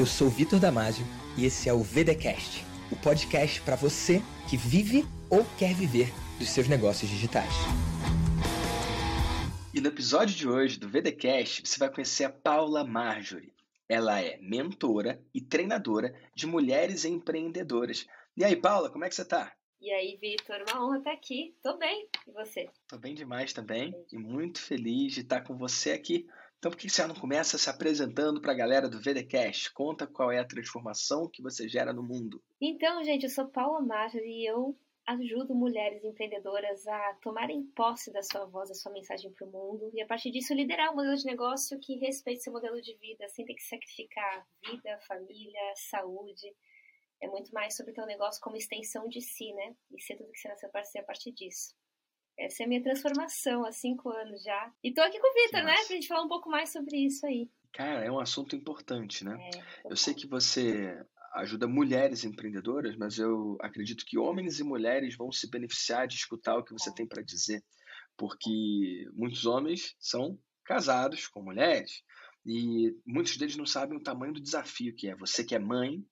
Eu sou Vitor Damasio e esse é o VDcast, o podcast para você que vive ou quer viver dos seus negócios digitais. E no episódio de hoje do VDcast, você vai conhecer a Paula Marjorie. Ela é mentora e treinadora de mulheres empreendedoras. E aí, Paula, como é que você está? E aí, Vitor, uma honra estar aqui. Tô bem. E você? Tô bem demais também e muito feliz de estar com você aqui. Então, por que você não começa se apresentando para a galera do VDcast? Conta qual é a transformação que você gera no mundo. Então, gente, eu sou Paula Marja e eu ajudo mulheres empreendedoras a tomarem posse da sua voz, da sua mensagem para o mundo e a partir disso liderar um modelo de negócio que respeite seu modelo de vida, sem ter que sacrificar vida, família, saúde é muito mais sobre ter um negócio como extensão de si, né? E ser tudo que você nasceu para ser a partir disso. Essa é a minha transformação há cinco anos já. E tô aqui com o Vitor, né? Pra gente falar um pouco mais sobre isso aí. Cara, é um assunto importante, né? É, eu sei que você ajuda mulheres empreendedoras, mas eu acredito que homens e mulheres vão se beneficiar de escutar o que você é. tem para dizer, porque muitos homens são casados com mulheres e muitos deles não sabem o tamanho do desafio que é. Você que é mãe,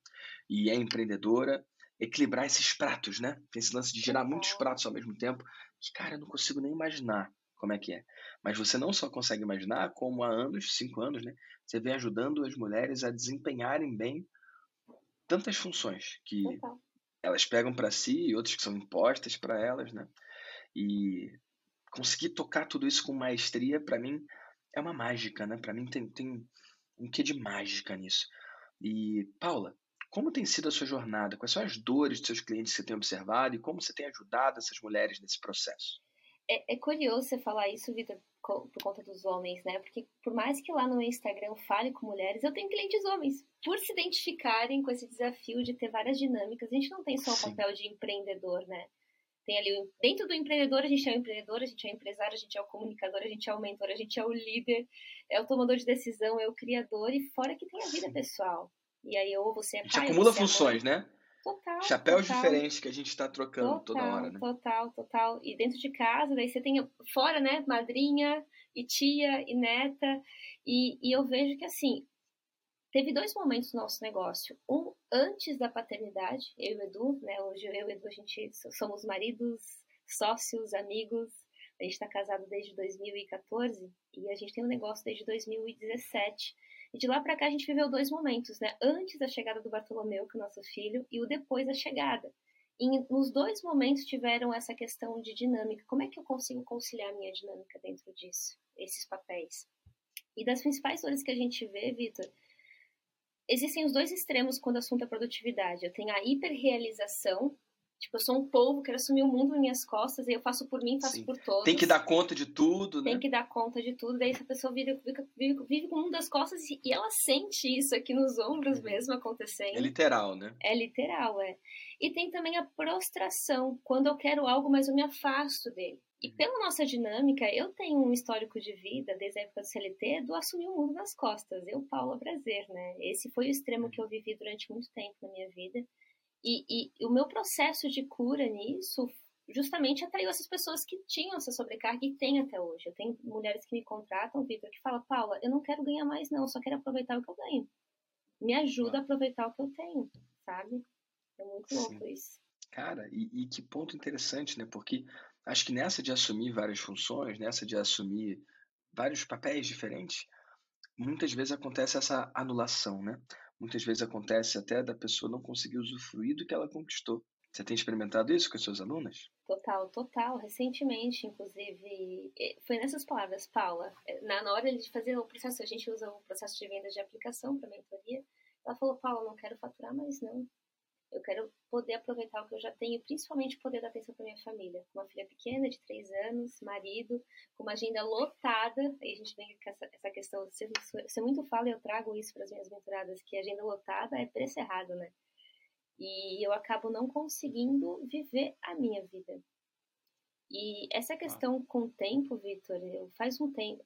e é empreendedora, equilibrar esses pratos, né? Tem esse lance de gerar muitos pratos ao mesmo tempo, que, cara, eu não consigo nem imaginar como é que é. Mas você não só consegue imaginar, como há anos, cinco anos, né? Você vem ajudando as mulheres a desempenharem bem tantas funções que elas pegam para si e outras que são impostas para elas, né? E conseguir tocar tudo isso com maestria, para mim, é uma mágica, né? Para mim tem, tem um quê de mágica nisso. E, Paula, como tem sido a sua jornada? Quais são as dores dos seus clientes que você tem observado e como você tem ajudado essas mulheres nesse processo? É, é curioso você falar isso, Vitor, por conta dos homens, né? Porque por mais que lá no Instagram fale com mulheres, eu tenho clientes homens. Por se identificarem com esse desafio de ter várias dinâmicas, a gente não tem só o papel de empreendedor, né? Tem ali, dentro do empreendedor, a gente é o empreendedor, a gente é o empresário, a gente é o comunicador, a gente é o mentor, a gente é o líder, é o tomador de decisão, é o criador, e fora que tem a vida pessoal. E aí, ou você é pai, A gente acumula funções, é né? Total. Chapéus total. diferentes que a gente está trocando total, toda hora, né? Total, total. E dentro de casa, daí você tem fora, né? Madrinha e tia e neta. E, e eu vejo que, assim, teve dois momentos no nosso negócio. Um antes da paternidade, eu e o Edu, né? Hoje eu e o Edu, a gente somos maridos, sócios, amigos. A gente está casado desde 2014 e a gente tem um negócio desde 2017 e de lá para cá a gente viveu dois momentos, né? Antes da chegada do Bartolomeu, que é o nosso filho, e o depois da chegada. E nos dois momentos tiveram essa questão de dinâmica. Como é que eu consigo conciliar a minha dinâmica dentro disso? Esses papéis. E das principais dores que a gente vê, Vitor, existem os dois extremos quando o assunto é produtividade. Eu tenho a hiperrealização, Tipo, eu sou um povo, quero assumir o mundo nas minhas costas, e eu faço por mim, faço Sim. por todos. Tem que dar conta de tudo, né? Tem que dar conta de tudo. Daí essa pessoa vive, vive, vive com o mundo das costas e, e ela sente isso aqui nos ombros uhum. mesmo acontecendo. É literal, né? É literal, é. E tem também a prostração, quando eu quero algo, mas eu me afasto dele. E uhum. pela nossa dinâmica, eu tenho um histórico de vida, desde a época do CLT, do assumir o mundo nas costas. Eu, Paula Prazer, né? Esse foi o extremo que eu vivi durante muito tempo na minha vida. E, e, o meu processo de cura nisso justamente atraiu essas pessoas que tinham essa sobrecarga e tem até hoje. Eu tenho mulheres que me contratam, Vitor, que fala, Paula, eu não quero ganhar mais não, só quero aproveitar o que eu ganho. Me ajuda a aproveitar o que eu tenho, sabe? É muito Sim. louco isso. Cara, e, e, que ponto interessante, né? Porque acho que nessa de assumir várias funções, nessa de assumir vários papéis diferentes, muitas vezes acontece essa anulação, né? Muitas vezes acontece até da pessoa não conseguir usufruir do que ela conquistou. Você tem experimentado isso com as suas alunas? Total, total. Recentemente, inclusive, foi nessas palavras, Paula, na hora de fazer o processo, a gente usa o processo de venda de aplicação para mentoria. Ela falou, Paula, não quero faturar mais não. Eu quero poder aproveitar o que eu já tenho, principalmente poder dar atenção para minha família. Uma filha pequena de três anos, marido, com uma agenda lotada. Aí a gente vem com essa, essa questão. Você, você muito fala e eu trago isso para as minhas mentoradas, que agenda lotada é preço errado, né? E eu acabo não conseguindo viver a minha vida. E essa questão com o tempo, Vitor, faz um tempo.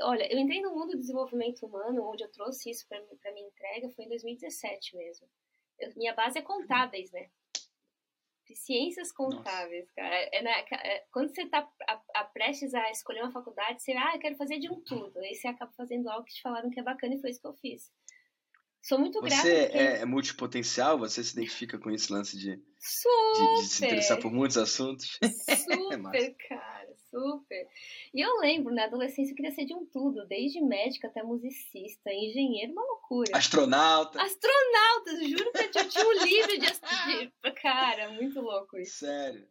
Olha, eu entrei no mundo do desenvolvimento humano, onde eu trouxe isso para minha entrega, foi em 2017 mesmo. Eu, minha base é contábeis, né? Ciências contábeis, Nossa. cara. É, né, é, quando você está prestes a escolher uma faculdade, você, ah, eu quero fazer de um tudo. Aí você acaba fazendo algo que te falaram que é bacana e foi isso que eu fiz. Sou muito grata. Você porque... é, é multipotencial? Você se identifica com esse lance de, de, de se interessar por muitos assuntos? Super, cara, super. E eu lembro, na adolescência eu queria ser de um tudo, desde médica até musicista, engenheiro, uma loucura. Astronauta. Astronauta, juro que eu tinha um livro de, de... Cara, muito louco isso. Sério.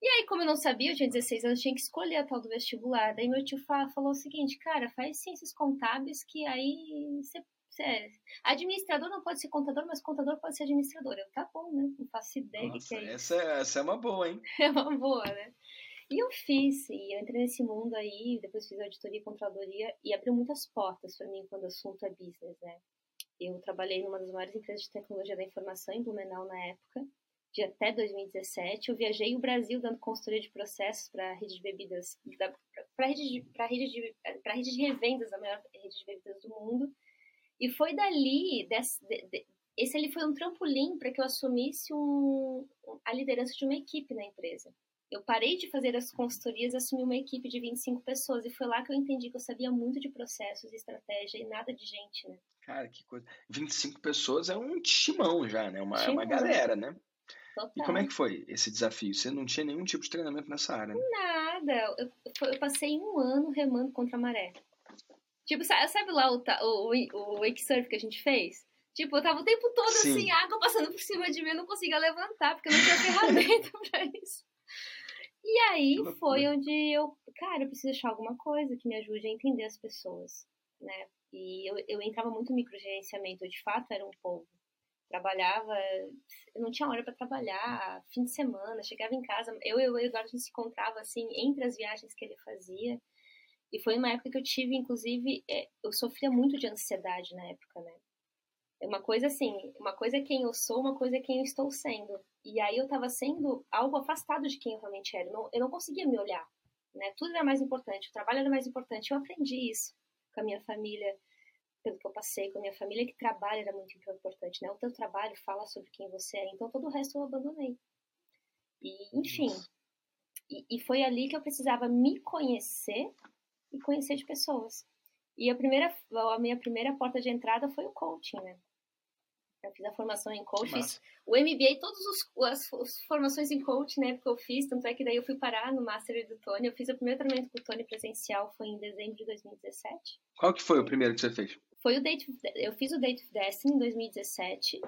E aí, como eu não sabia, eu tinha 16 anos, tinha que escolher a tal do vestibular. Daí meu tio falou o seguinte, cara, faz ciências contábeis que aí você é, administrador não pode ser contador, mas contador pode ser administrador. Eu, tá bom, né? Não faço ideia Nossa, que é essa, isso. essa é uma boa, hein? É uma boa, né? E eu fiz, e eu entrei nesse mundo aí, depois fiz auditoria e controladoria, e abriu muitas portas para mim quando o assunto é business, né? Eu trabalhei numa das maiores empresas de tecnologia da informação em Blumenau na época, de até 2017. Eu viajei o Brasil dando consultoria de processos para a rede de bebidas, para a rede, de, rede, de, rede de revendas, a maior rede de bebidas do mundo. E foi dali, desse, de, de, esse ali foi um trampolim para que eu assumisse um, a liderança de uma equipe na empresa. Eu parei de fazer as consultorias e assumi uma equipe de 25 pessoas. E foi lá que eu entendi que eu sabia muito de processos, estratégia e nada de gente, né? Cara, que coisa. 25 pessoas é um timão já, né? Uma, timão. uma galera, né? Total. E como é que foi esse desafio? Você não tinha nenhum tipo de treinamento nessa área? Né? Nada. Eu, eu passei um ano remando contra a maré. Tipo, sabe lá o, o, o wake surf que a gente fez? Tipo, eu tava o tempo todo Sim. assim, água passando por cima de mim, eu não conseguia levantar, porque eu não tinha ferramenta pra isso. E aí foi onde eu, cara, eu preciso achar alguma coisa que me ajude a entender as pessoas, né? E eu, eu entrava muito no microgerenciamento, eu de fato era um povo. Trabalhava, eu não tinha hora para trabalhar, fim de semana, chegava em casa, eu e o Eduardo a gente se encontrava assim entre as viagens que ele fazia. E foi uma época que eu tive, inclusive, é, eu sofria muito de ansiedade na época, né? É uma coisa assim, uma coisa é quem eu sou, uma coisa é quem eu estou sendo. E aí eu tava sendo algo afastado de quem eu realmente era. Eu não, eu não conseguia me olhar, né? Tudo era mais importante, o trabalho era mais importante. Eu aprendi isso com a minha família, pelo que eu passei, com a minha família, que trabalho era muito importante, né? O teu trabalho fala sobre quem você é, então todo o resto eu abandonei. E, enfim, e, e foi ali que eu precisava me conhecer e conhecer de pessoas. E a primeira, a minha primeira porta de entrada foi o coaching, né? Eu fiz a formação em coaching, o MBA, todas as, as, formações em coaching, né, que eu fiz, tanto é que daí eu fui parar no Master do Tony, eu fiz o primeiro treinamento com o Tony presencial, foi em dezembro de 2017. Qual que foi o primeiro que você fez? Foi o Date, eu fiz o Date of Destiny em 2017,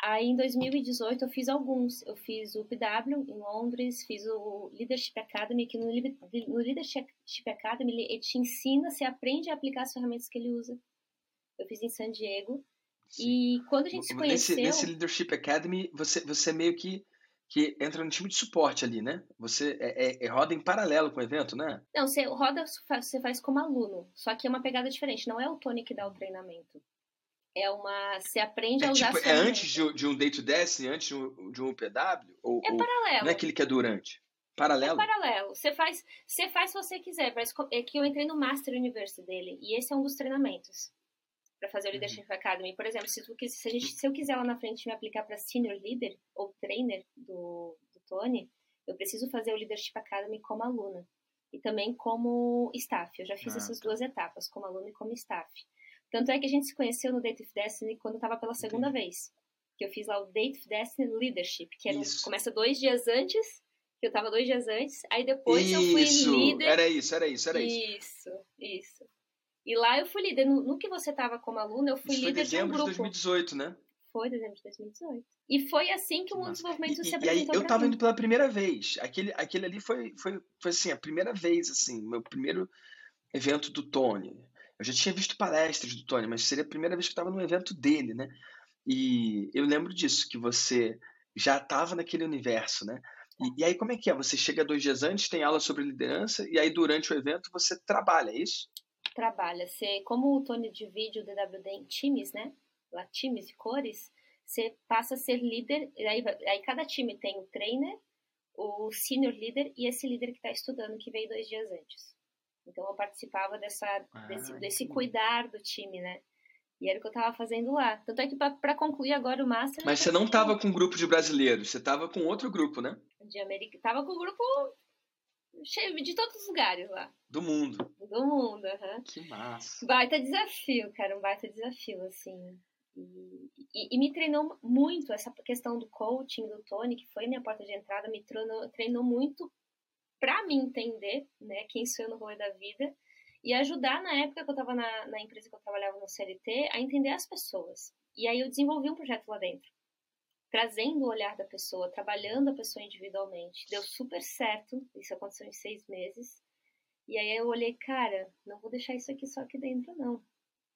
Aí em 2018 eu fiz alguns. Eu fiz o PW em Londres, fiz o Leadership Academy, que no, no Leadership Academy ele te ensina, você aprende a aplicar as ferramentas que ele usa. Eu fiz em San Diego. Sim. E quando a gente se conheceu... Nesse, nesse Leadership Academy, você, você meio que, que entra no time de suporte ali, né? Você é, é, é roda em paralelo com o evento, né? Não, você roda, você faz como aluno. Só que é uma pegada diferente. Não é o Tony que dá o treinamento. É uma. Você aprende é, a usar. Tipo, é antes de, de, um day to destiny, antes de um, de um PW? Ou, é paralelo. Não é aquele que é durante? Paralelo? É paralelo. Você faz, você faz se você quiser. Mas é que eu entrei no Master University dele. E esse é um dos treinamentos. Para fazer o. Leadership uhum. Academy. Por exemplo, se, tu, se, gente, se eu quiser lá na frente me aplicar para Senior Leader ou Trainer do, do Tony, eu preciso fazer o Leadership Academy como aluna. E também como staff. Eu já fiz ah, essas tá. duas etapas, como aluno e como staff. Tanto é que a gente se conheceu no Date of Destiny quando eu tava pela segunda Entendi. vez. Que eu fiz lá o Date of Destiny Leadership, que era, começa dois dias antes, que eu tava dois dias antes, aí depois isso, eu fui líder. Era isso, era isso, era isso. Isso, isso. E lá eu fui líder. No, no que você tava como aluna, eu fui isso líder de um grupo. Foi dezembro de 2018, né? Foi dezembro de 2018. E foi assim que, o mundo desenvolvimento se apresentou. E aí eu tava mim. indo pela primeira vez. Aquele, aquele ali foi, foi, foi assim, a primeira vez, assim, meu primeiro evento do Tony. Eu já tinha visto palestras do Tony, mas seria a primeira vez que eu estava no evento dele, né? E eu lembro disso, que você já estava naquele universo, né? E, e, aí como é que é? Você chega dois dias antes, tem aula sobre liderança, e aí durante o evento você trabalha, é isso? Trabalha. Você, como o Tony divide o DWD em times, né? Lá, times e cores, você passa a ser líder, aí, aí cada time tem o trainer, o senior leader e esse líder que está estudando, que veio dois dias antes. Então eu participava dessa, ah, desse, desse cuidar do time, né? E era o que eu tava fazendo lá. Tanto é que para concluir agora o Master. Mas você não tava com um grupo de brasileiros, você tava com outro grupo, né? De América. Tava com o um grupo cheio de todos os lugares lá. Do mundo. Do mundo, aham. Uhum. Que massa. Baita desafio, cara, um baita desafio, assim. E, e, e, me treinou muito essa questão do coaching do Tony, que foi minha porta de entrada, me treinou, treinou muito para me entender, né, quem sou eu no rolê da vida e ajudar na época que eu estava na, na empresa que eu trabalhava no CLT a entender as pessoas. E aí eu desenvolvi um projeto lá dentro, trazendo o olhar da pessoa, trabalhando a pessoa individualmente. Deu super certo, isso aconteceu em seis meses. E aí eu olhei, cara, não vou deixar isso aqui só aqui dentro, não.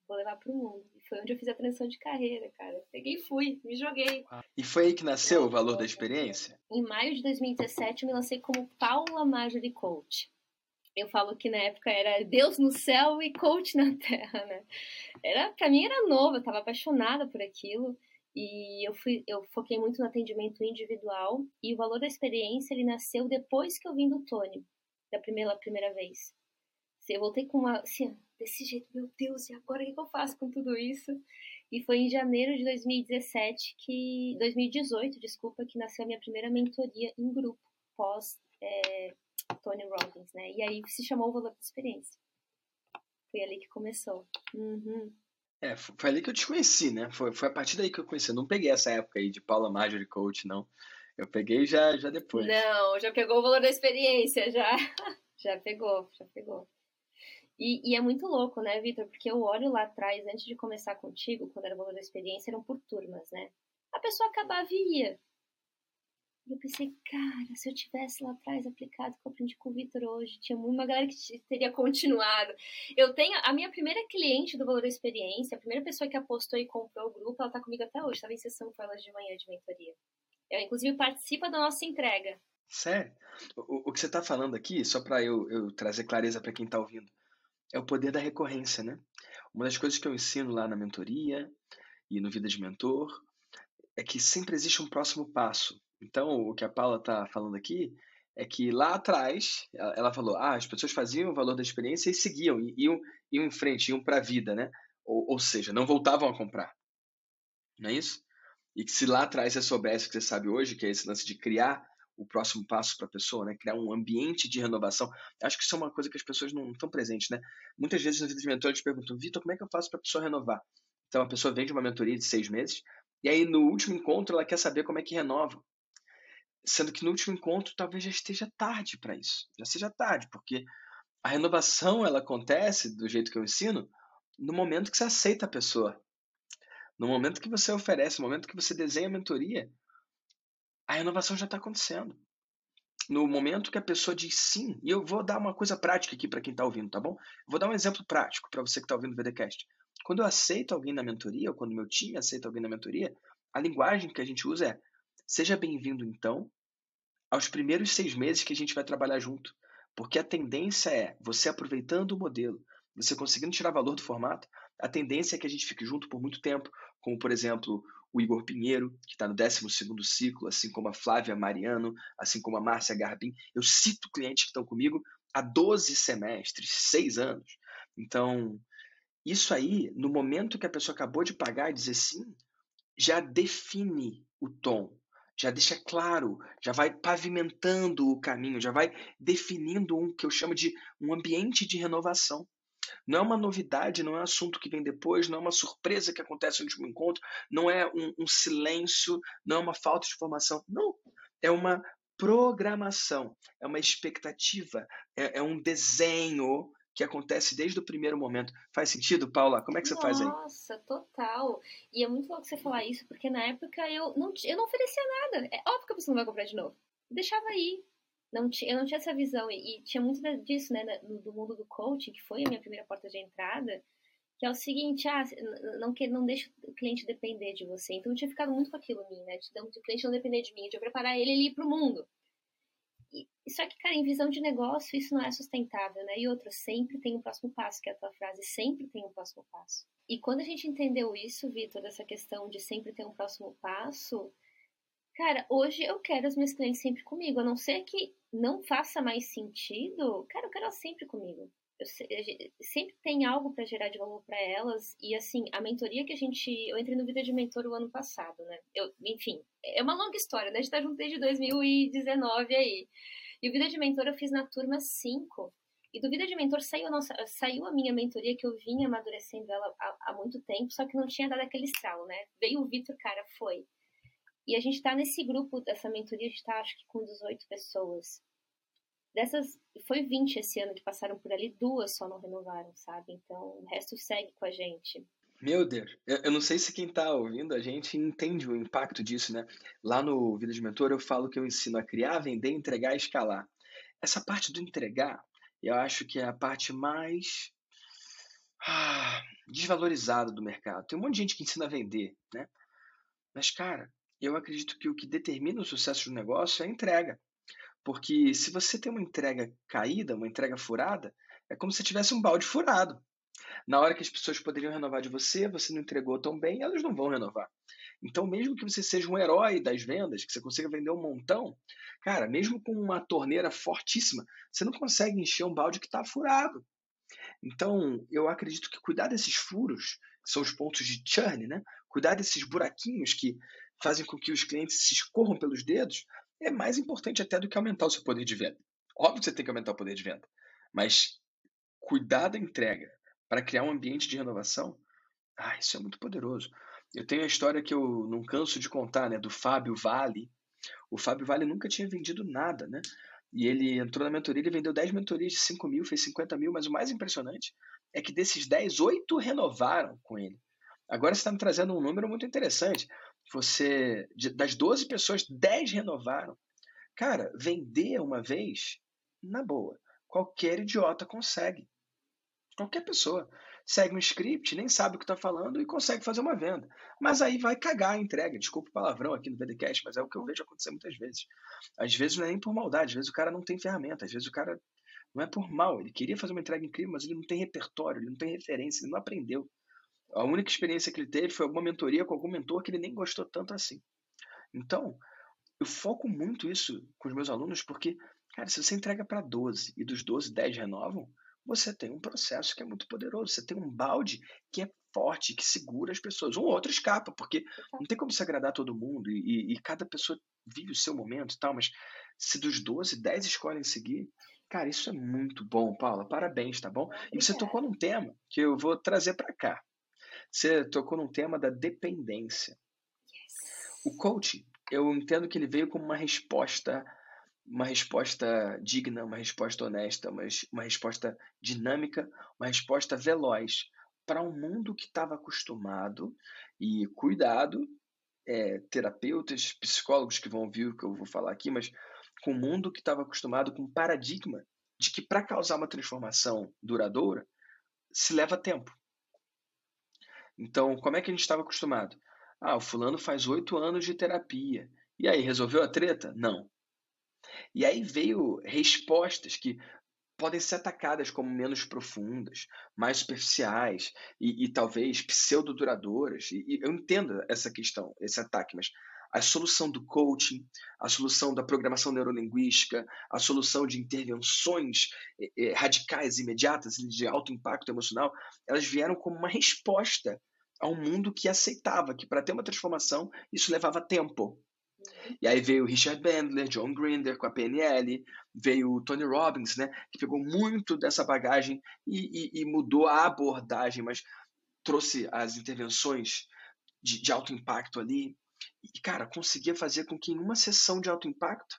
Vou levar para o mundo. E foi onde eu fiz a transição de carreira, cara. Peguei e fui, me joguei. E foi aí que nasceu o valor da experiência? Em maio de 2017, eu me lancei como Paula Marjorie Coach eu falo que na época era Deus no céu e coach na terra, né? Era, pra mim era novo, eu tava apaixonada por aquilo e eu fui, eu foquei muito no atendimento individual e o valor da experiência ele nasceu depois que eu vim do Tony, da primeira primeira vez. Eu voltei com uma, assim, desse jeito, meu Deus, e agora o que eu faço com tudo isso? E foi em janeiro de 2017 que, 2018, desculpa, que nasceu a minha primeira mentoria em grupo pós é, Tony Robbins, né? E aí se chamou o valor da experiência. Foi ali que começou. Uhum. É, foi ali que eu te conheci, né? Foi, foi a partir daí que eu conheci. Eu não peguei essa época aí de Paula Marjorie Coach, não. Eu peguei já, já depois. Não, já pegou o valor da experiência, já. já pegou, já pegou. E, e, é muito louco, né, Vitor? Porque eu olho lá atrás, antes de começar contigo, quando era o valor da experiência, eram por turmas, né? A pessoa acabava e ia. E eu pensei, cara, se eu tivesse lá atrás aplicado o que eu aprendi com o Vitor hoje, tinha uma galera que teria continuado. Eu tenho a minha primeira cliente do Valor da Experiência, a primeira pessoa que apostou e comprou o grupo, ela está comigo até hoje, estava em sessão com elas de manhã de mentoria. Ela, inclusive, participa da nossa entrega. Sério? O, o que você está falando aqui, só para eu, eu trazer clareza para quem está ouvindo, é o poder da recorrência, né? Uma das coisas que eu ensino lá na mentoria e no Vida de Mentor é que sempre existe um próximo passo. Então, o que a Paula está falando aqui é que lá atrás, ela falou, ah, as pessoas faziam o valor da experiência e seguiam, iam, iam em frente, iam para a vida, né? Ou, ou seja, não voltavam a comprar. Não é isso? E que se lá atrás você soubesse o que você sabe hoje, que é esse lance de criar o próximo passo para a pessoa, né? Criar um ambiente de renovação. Acho que isso é uma coisa que as pessoas não estão presentes, né? Muitas vezes na vida de mentor eles perguntam, Vitor, como é que eu faço para a pessoa renovar? Então a pessoa vende uma mentoria de seis meses e aí no último encontro ela quer saber como é que renova. Sendo que no último encontro talvez já esteja tarde para isso. Já seja tarde, porque a renovação ela acontece do jeito que eu ensino no momento que você aceita a pessoa. No momento que você oferece, no momento que você desenha a mentoria, a renovação já está acontecendo. No momento que a pessoa diz sim, e eu vou dar uma coisa prática aqui para quem está ouvindo, tá bom? Vou dar um exemplo prático para você que está ouvindo o VDCast. Quando eu aceito alguém na mentoria, ou quando meu time aceita alguém na mentoria, a linguagem que a gente usa é Seja bem-vindo, então, aos primeiros seis meses que a gente vai trabalhar junto. Porque a tendência é, você aproveitando o modelo, você conseguindo tirar valor do formato, a tendência é que a gente fique junto por muito tempo, como, por exemplo, o Igor Pinheiro, que está no 12 ciclo, assim como a Flávia Mariano, assim como a Márcia Garbim. Eu cito clientes que estão comigo há 12 semestres, 6 anos. Então, isso aí, no momento que a pessoa acabou de pagar e dizer sim, já define o tom, já deixa claro, já vai pavimentando o caminho, já vai definindo um que eu chamo de um ambiente de renovação. Não é uma novidade, não é um assunto que vem depois, não é uma surpresa que acontece no último encontro, não é um, um silêncio, não é uma falta de informação. Não, é uma programação, é uma expectativa, é, é um desenho que acontece desde o primeiro momento. Faz sentido, Paula? Como é que você faz aí? Nossa, total. E é muito louco você falar isso, porque na época eu não, eu não oferecia nada. É óbvio que a pessoa não vai comprar de novo. deixava aí. Não eu não tinha essa visão. E, e tinha muito disso, né, do mundo do coaching, que foi a minha primeira porta de entrada, que é o seguinte, ah, não, que, não deixa o cliente depender de você. Então eu tinha ficado muito com aquilo em mim, né? De o cliente não depender de mim, de eu preparar ele, ele ir pro mundo. Só que, cara, em visão de negócio, isso não é sustentável, né? E outra, sempre tem um próximo passo, que é a tua frase, sempre tem um próximo passo. E quando a gente entendeu isso, Vitor, essa questão de sempre ter um próximo passo, cara, hoje eu quero as minhas clientes sempre comigo, a não ser que não faça mais sentido, cara, eu quero elas sempre comigo. Eu, sempre tem algo para gerar de valor para elas e assim a mentoria que a gente eu entrei no vida de mentor o ano passado né eu enfim é uma longa história né a gente tá junto desde 2019 aí e o Vida de Mentor eu fiz na turma 5. E do Vida de Mentor saiu a, nossa, saiu a minha mentoria, que eu vinha amadurecendo ela há, há muito tempo, só que não tinha dado aquele estralo, né? Veio o Vitor, cara, foi. E a gente está nesse grupo dessa mentoria, a gente está acho que com 18 pessoas. Dessas, foi 20 esse ano que passaram por ali, duas só não renovaram, sabe? Então o resto segue com a gente. Meu Deus, eu, não sei se quem está ouvindo a gente entende o impacto disso, né? Lá no Vida de Mentor eu falo que eu ensino a criar, vender, entregar e escalar. Essa parte do entregar, eu acho que é a parte mais ah, desvalorizada do mercado. Tem um monte de gente que ensina a vender, né? Mas, cara, eu acredito que o que determina o sucesso do negócio é a entrega. Porque se você tem uma entrega caída, uma entrega furada, é como se tivesse um balde furado. Na hora que as pessoas poderiam renovar de você, você não entregou tão bem, elas não vão renovar. Então, mesmo que você seja um herói das vendas, que você consiga vender um montão, cara, mesmo com uma torneira fortíssima, você não consegue encher um balde que está furado. Então, eu acredito que cuidar desses furos, que são os pontos de churn, né? Cuidar desses buraquinhos que fazem com que os clientes se escorram pelos dedos, é mais importante até do que aumentar o seu poder de venda. Óbvio que você tem que aumentar o poder de venda, mas cuidar da entrega, para criar um ambiente de renovação, ah, isso é muito poderoso. Eu tenho a história que eu não canso de contar, né, do Fábio Vale. O Fábio Vale nunca tinha vendido nada, né? E ele entrou na mentoria, ele vendeu 10 mentorias de 5 mil, fez 50 mil, mas o mais impressionante é que desses 10, 8 renovaram com ele. Agora você está me trazendo um número muito interessante. Você, das 12 pessoas, 10 renovaram. Cara, vender uma vez, na boa, qualquer idiota consegue. Qualquer pessoa segue um script, nem sabe o que está falando e consegue fazer uma venda. Mas aí vai cagar a entrega. Desculpa o palavrão aqui no VDCast, mas é o que eu vejo acontecer muitas vezes. Às vezes não é nem por maldade, às vezes o cara não tem ferramenta, às vezes o cara não é por mal. Ele queria fazer uma entrega incrível, mas ele não tem repertório, ele não tem referência, ele não aprendeu. A única experiência que ele teve foi alguma mentoria com algum mentor que ele nem gostou tanto assim. Então, eu foco muito isso com os meus alunos porque, cara, se você entrega para 12 e dos 12, 10 renovam, você tem um processo que é muito poderoso. Você tem um balde que é forte, que segura as pessoas. Um outro escapa, porque não tem como se agradar todo mundo e, e, e cada pessoa vive o seu momento e tal, mas se dos 12, 10 escolhem seguir, cara, isso é muito bom, Paula. Parabéns, tá bom? E você tocou num tema que eu vou trazer para cá. Você tocou num tema da dependência. O coach, eu entendo que ele veio como uma resposta uma resposta digna, uma resposta honesta, uma, uma resposta dinâmica, uma resposta veloz para um mundo que estava acostumado e cuidado, é, terapeutas, psicólogos que vão ouvir o que eu vou falar aqui, mas com um mundo que estava acostumado com um paradigma de que para causar uma transformação duradoura se leva tempo. Então, como é que a gente estava acostumado? Ah, o fulano faz oito anos de terapia. E aí, resolveu a treta? Não. E aí veio respostas que podem ser atacadas como menos profundas, mais superficiais e, e talvez pseudo-duradouras. E, e, eu entendo essa questão, esse ataque, mas a solução do coaching, a solução da programação neurolinguística, a solução de intervenções eh, radicais, imediatas, de alto impacto emocional, elas vieram como uma resposta a um mundo que aceitava que para ter uma transformação isso levava tempo. E aí veio Richard Bandler, John Grinder com a PNL, veio Tony Robbins, né, que pegou muito dessa bagagem e, e, e mudou a abordagem, mas trouxe as intervenções de, de alto impacto ali. E, cara, conseguia fazer com que em uma sessão de alto impacto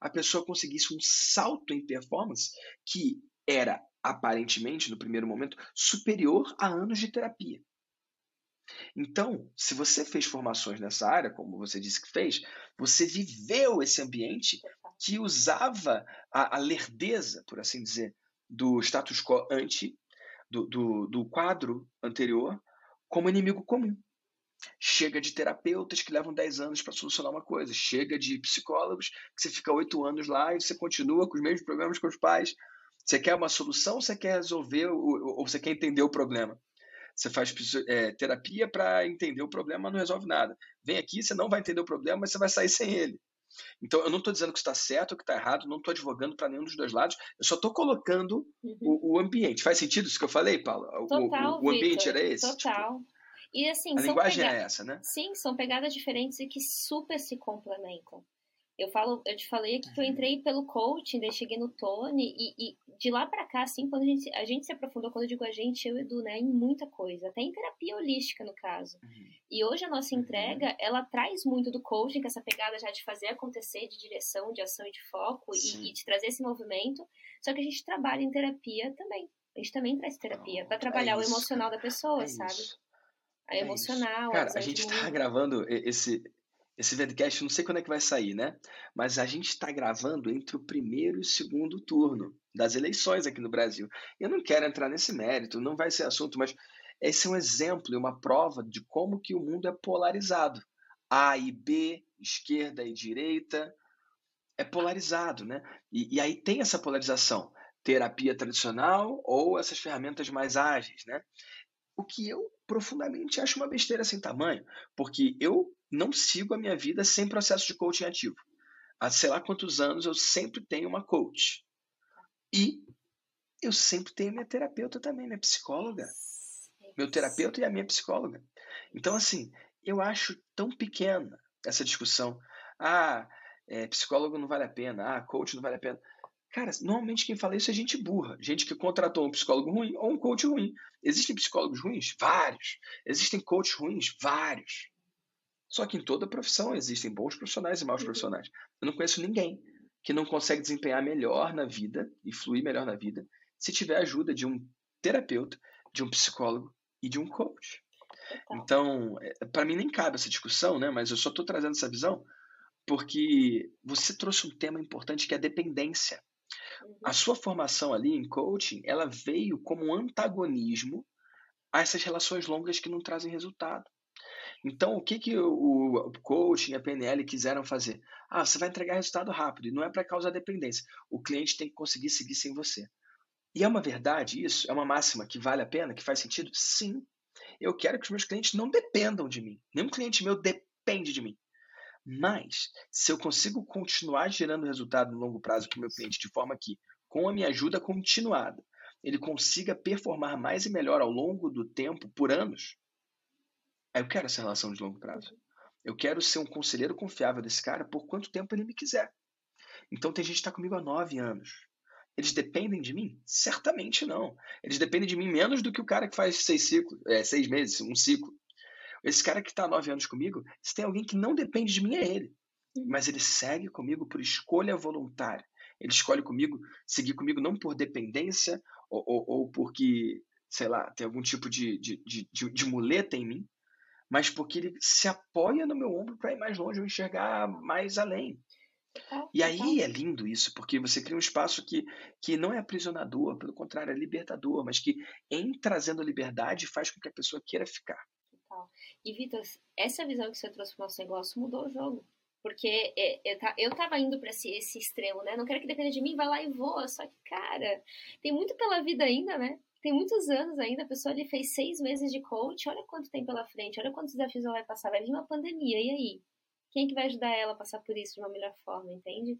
a pessoa conseguisse um salto em performance que era aparentemente, no primeiro momento, superior a anos de terapia. Então, se você fez formações nessa área, como você disse que fez, você viveu esse ambiente que usava a, a lerdeza, por assim dizer, do status quo anti, do, do, do quadro anterior, como inimigo comum. Chega de terapeutas que levam 10 anos para solucionar uma coisa. Chega de psicólogos que você fica 8 anos lá e você continua com os mesmos problemas com os pais. Você quer uma solução ou você quer resolver ou, você quer entender o problema? Você faz é, terapia para entender o problema, mas não resolve nada. Vem aqui, você não vai entender o problema, mas você vai sair sem ele. Então, eu não estou dizendo que está certo ou que está errado, não estou advogando para nenhum dos dois lados, eu só estou colocando uhum. o, o, ambiente. Faz sentido isso que eu falei, Paula? Total, o, o, ambiente Victor, era esse? Total. Tipo, e assim, a linguagem pega... é essa, né? Sim, são pegadas diferentes e que super se complementam. Eu falo, eu te falei que eu uhum. entrei pelo coaching, daí cheguei no Tony e, e de lá para cá, assim, quando a gente, a gente se aprofundou, quando eu digo a gente, eu e Edu, né, em muita coisa, até em terapia holística no caso. Uhum. E hoje a nossa uhum. entrega, uhum. ela traz muito do coaching, que é essa pegada já de fazer acontecer, de direção, de ação e de foco e, e, de trazer esse movimento. Só que a gente trabalha em terapia também. A gente também traz terapia para trabalhar é o emocional da pessoa, é sabe? Isso. A é emocional. Cara, a gente tá gravando esse, esse podcast, não sei quando é que vai sair, né? Mas a gente está gravando entre o primeiro e o segundo turno das eleições aqui no Brasil. Eu não quero entrar nesse mérito, não vai ser assunto, mas esse é um exemplo e uma prova de como que o mundo é polarizado. A e B, esquerda e direita, é polarizado, né? E, e aí tem essa polarização, terapia tradicional ou essas ferramentas mais ágeis, né? O que eu profundamente acho uma besteira sem tamanho, porque eu não sigo a minha vida sem processo de coaching ativo. Há sei lá quantos anos eu sempre tenho uma coach. E eu sempre tenho minha terapeuta também, minha psicóloga. Meu terapeuta e a minha psicóloga. Então, assim, eu acho tão pequena essa discussão. Ah, é, psicólogo não vale a pena. Ah, coach não vale a pena. Cara, normalmente quem fala isso é gente burra, gente que contratou um psicólogo ruim ou um coach ruim. Existem psicólogos ruins? Vários. Existem coaches ruins? Vários. Só que em toda profissão existem bons profissionais e maus uhum. profissionais. Eu não conheço ninguém que não consegue desempenhar melhor na vida e fluir melhor na vida se tiver a ajuda de um terapeuta, de um psicólogo e de um coach. Então, é, para mim nem cabe essa discussão, né? Mas eu só estou trazendo essa visão porque você trouxe um tema importante que é a dependência. A sua formação ali em coaching, ela veio como um antagonismo a essas relações longas que não trazem resultado. Então, o que, que o, coaching e a PNL quiseram fazer? Ah, você vai entregar resultado rápido, e não é para causar dependência. O cliente tem que conseguir seguir sem você. E é uma verdade isso? É uma máxima que vale a pena, que faz sentido? Sim. Eu quero que os meus clientes não dependam de mim. Nenhum cliente meu depende de mim. Mas, se eu consigo continuar gerando resultado no longo prazo para o meu cliente de forma que, com a minha ajuda continuada, ele consiga performar mais e melhor ao longo do tempo, por anos, aí eu quero essa relação de longo prazo. Eu quero ser um conselheiro confiável desse cara por quanto tempo ele me quiser. Então, tem gente que está comigo há nove anos. Eles dependem de mim? Certamente não. Eles dependem de mim menos do que o cara que faz seis, ciclos, é, seis meses, um ciclo. Esse cara que está há nove anos comigo, se tem alguém que não depende de mim, é ele. Uhum. Mas ele segue comigo por escolha voluntária. Ele escolhe comigo, seguir comigo não por dependência ou, ou, ou porque, sei lá, tem algum tipo de, de, de, de, muleta em mim, mas porque ele se apoia no meu ombro para ir mais longe, ou enxergar mais além. E aí é lindo isso, porque você cria um espaço que, que não é aprisionador, pelo contrário, é libertador, mas que em trazendo liberdade faz com que a pessoa queira ficar. E, Vitor, essa visão que você trouxe para o nosso negócio mudou o jogo. Porque é, eu, eu tava indo para esse, esse extremo, né? Não quero que dependa de mim, vai lá e voa. Só que, cara, tem muito pela vida ainda, né? Tem muitos anos ainda. A pessoa ali fez seis meses de coach. Olha quanto tem pela frente, olha quantos desafios ela vai passar. Vai vir uma pandemia, e aí? Quem é que vai ajudar ela a passar por isso de uma melhor forma, entende?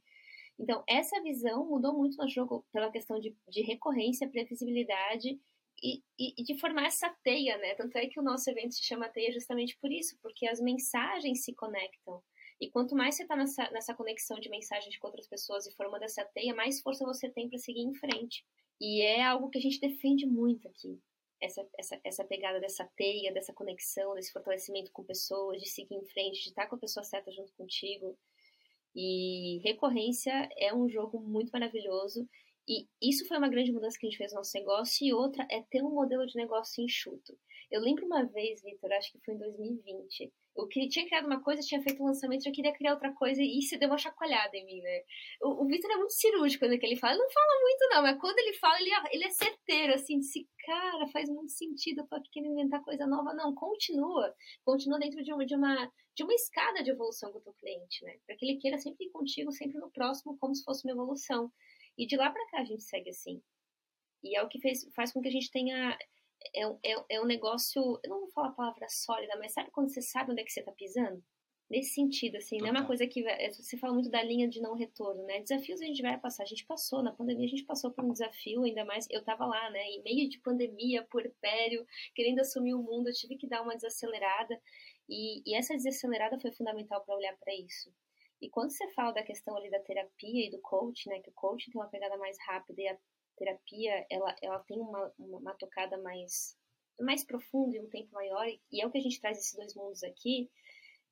Então, essa visão mudou muito no jogo pela questão de, de recorrência, previsibilidade e, e, de formar essa teia, né? Tanto é que o nosso evento se chama teia justamente por isso, porque as mensagens se conectam. E quanto mais você está nessa, nessa conexão de mensagens com outras pessoas e formando essa teia, mais força você tem para seguir em frente. E é algo que a gente defende muito aqui. Essa, essa, essa pegada dessa teia, dessa conexão, desse fortalecimento com pessoas, de seguir em frente, de estar com a pessoa certa junto contigo. E recorrência é um jogo muito maravilhoso e isso foi uma grande mudança que a gente fez no nosso negócio. E outra é ter um modelo de negócio enxuto. Eu lembro uma vez, Vitor, acho que foi em 2020. Eu queria, tinha criado uma coisa, tinha feito um lançamento, já queria criar outra coisa e isso deu uma chacoalhada em mim, né? O, o Vitor é muito cirúrgico quando ele fala. Ele não fala muito, não, mas quando ele fala, ele, ele é certeiro, assim, disse, cara, faz muito sentido, eu tô aqui querendo inventar coisa nova. Não, continua. Continua dentro de uma, de uma, de uma escada de evolução com o teu cliente, né? Para que ele queira sempre ir contigo, sempre no próximo, como se fosse uma evolução. E de lá para cá a gente segue assim. E é o que fez, faz com que a gente tenha. É, é, é um negócio. Eu não vou falar a palavra sólida, mas sabe quando você sabe onde é que você tá pisando? Nesse sentido, assim, não é uma coisa que. É, você fala muito da linha de não retorno, né? Desafios a gente vai passar. A gente passou, na pandemia a gente passou por um desafio, ainda mais. Eu tava lá, né? Em meio de pandemia, puerpério, querendo assumir o mundo, eu tive que dar uma desacelerada. E, e essa desacelerada foi fundamental para olhar para isso. E quando você fala da questão ali da terapia e do coach, né, que o coach tem uma pegada mais rápida e a terapia, ela, ela tem uma, uma tocada mais, mais profunda e um tempo maior, e é o que a gente traz esses dois mundos aqui,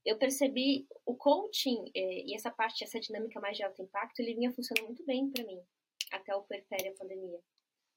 eu percebi o coaching eh, e essa parte, essa dinâmica mais de alto impacto, ele vinha funcionando muito bem para mim, até o puerpério a pandemia.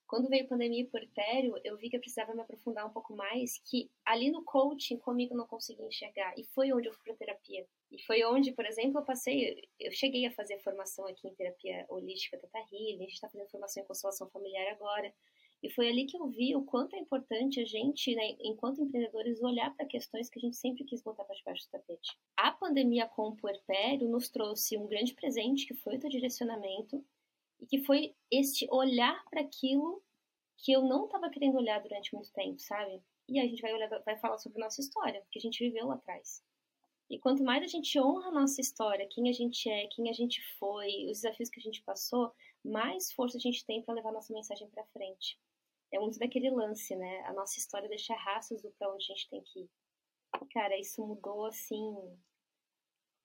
Quando veio a pandemia e puerpério, eu vi que eu precisava me aprofundar um pouco mais, que ali no coaching comigo eu não conseguia enxergar, e foi onde eu fui para terapia. E foi onde, por exemplo, eu passei, eu cheguei a fazer formação aqui em terapia holística Tata Healing, a gente está fazendo formação em constelação familiar agora, e foi ali que eu vi o quanto é importante a gente, né, enquanto empreendedores, olhar para questões que a gente sempre quis botar para debaixo do tapete. A pandemia com o puerpério nos trouxe um grande presente, que foi o teu direcionamento, e que foi este olhar para aquilo que eu não estava querendo olhar durante muito tempo, sabe? E a gente vai, olhar, vai falar sobre nossa história, que a gente viveu lá atrás. E quanto mais a gente honra a nossa história, quem a gente é, quem a gente foi, os desafios que a gente passou, mais força a gente tem para levar nossa mensagem para frente é muito daquele lance, né? A nossa história deixa rastros do pra onde a gente tem que ir. Cara, isso mudou assim.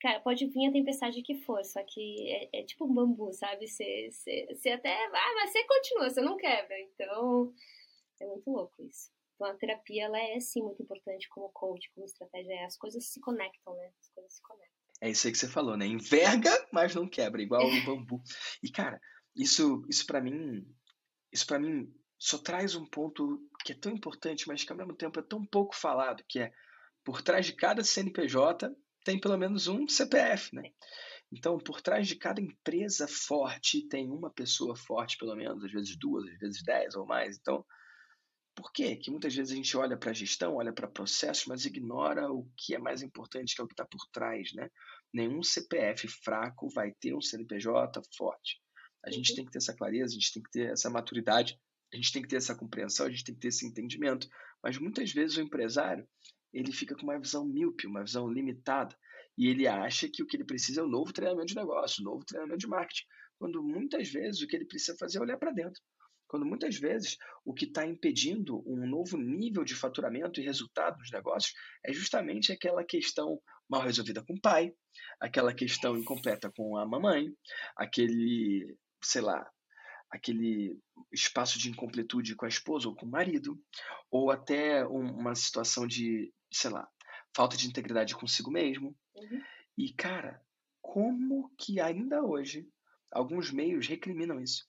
Cara, pode vir a tempestade que for, só que é, é tipo um bambu, sabe? Você, você, você até. Ah, mas você continua, você não quebra. Então, é muito louco isso. Então, a terapia, ela é sim muito importante como coach, como estratégia. As coisas se conectam, né? As coisas se conectam. É isso aí que você falou, né? Enverga, mas não quebra, igual o bambu. E, cara, isso, isso para mim. Isso para mim só traz um ponto que é tão importante, mas que ao mesmo tempo é tão pouco falado, que é por trás de cada CNPJ tem pelo menos um CPF, né? Então, por trás de cada empresa forte tem uma pessoa forte, pelo menos, às vezes duas, às vezes dez ou mais. Então, por quê? Que muitas vezes a gente olha para a gestão, olha para processos, mas ignora o que é mais importante, que é o que está por trás, né? Nenhum CPF fraco vai ter um CNPJ forte. A gente uhum. tem que ter essa clareza, a gente tem que ter essa maturidade a gente tem que ter essa compreensão, a gente tem que ter esse entendimento. Mas muitas vezes o empresário ele fica com uma visão míope, uma visão limitada, e ele acha que o que ele precisa é um novo treinamento de negócio, um novo treinamento de marketing, quando muitas vezes o que ele precisa fazer é olhar para dentro. Quando muitas vezes o que está impedindo um novo nível de faturamento e resultado nos negócios é justamente aquela questão mal resolvida com o pai, aquela questão incompleta com a mamãe, aquele, sei lá, aquele espaço de incompletude com a esposa ou com o marido, ou até uma situação de, sei lá, falta de integridade consigo mesmo. Uhum. E, cara, como que ainda hoje alguns meios recriminam isso?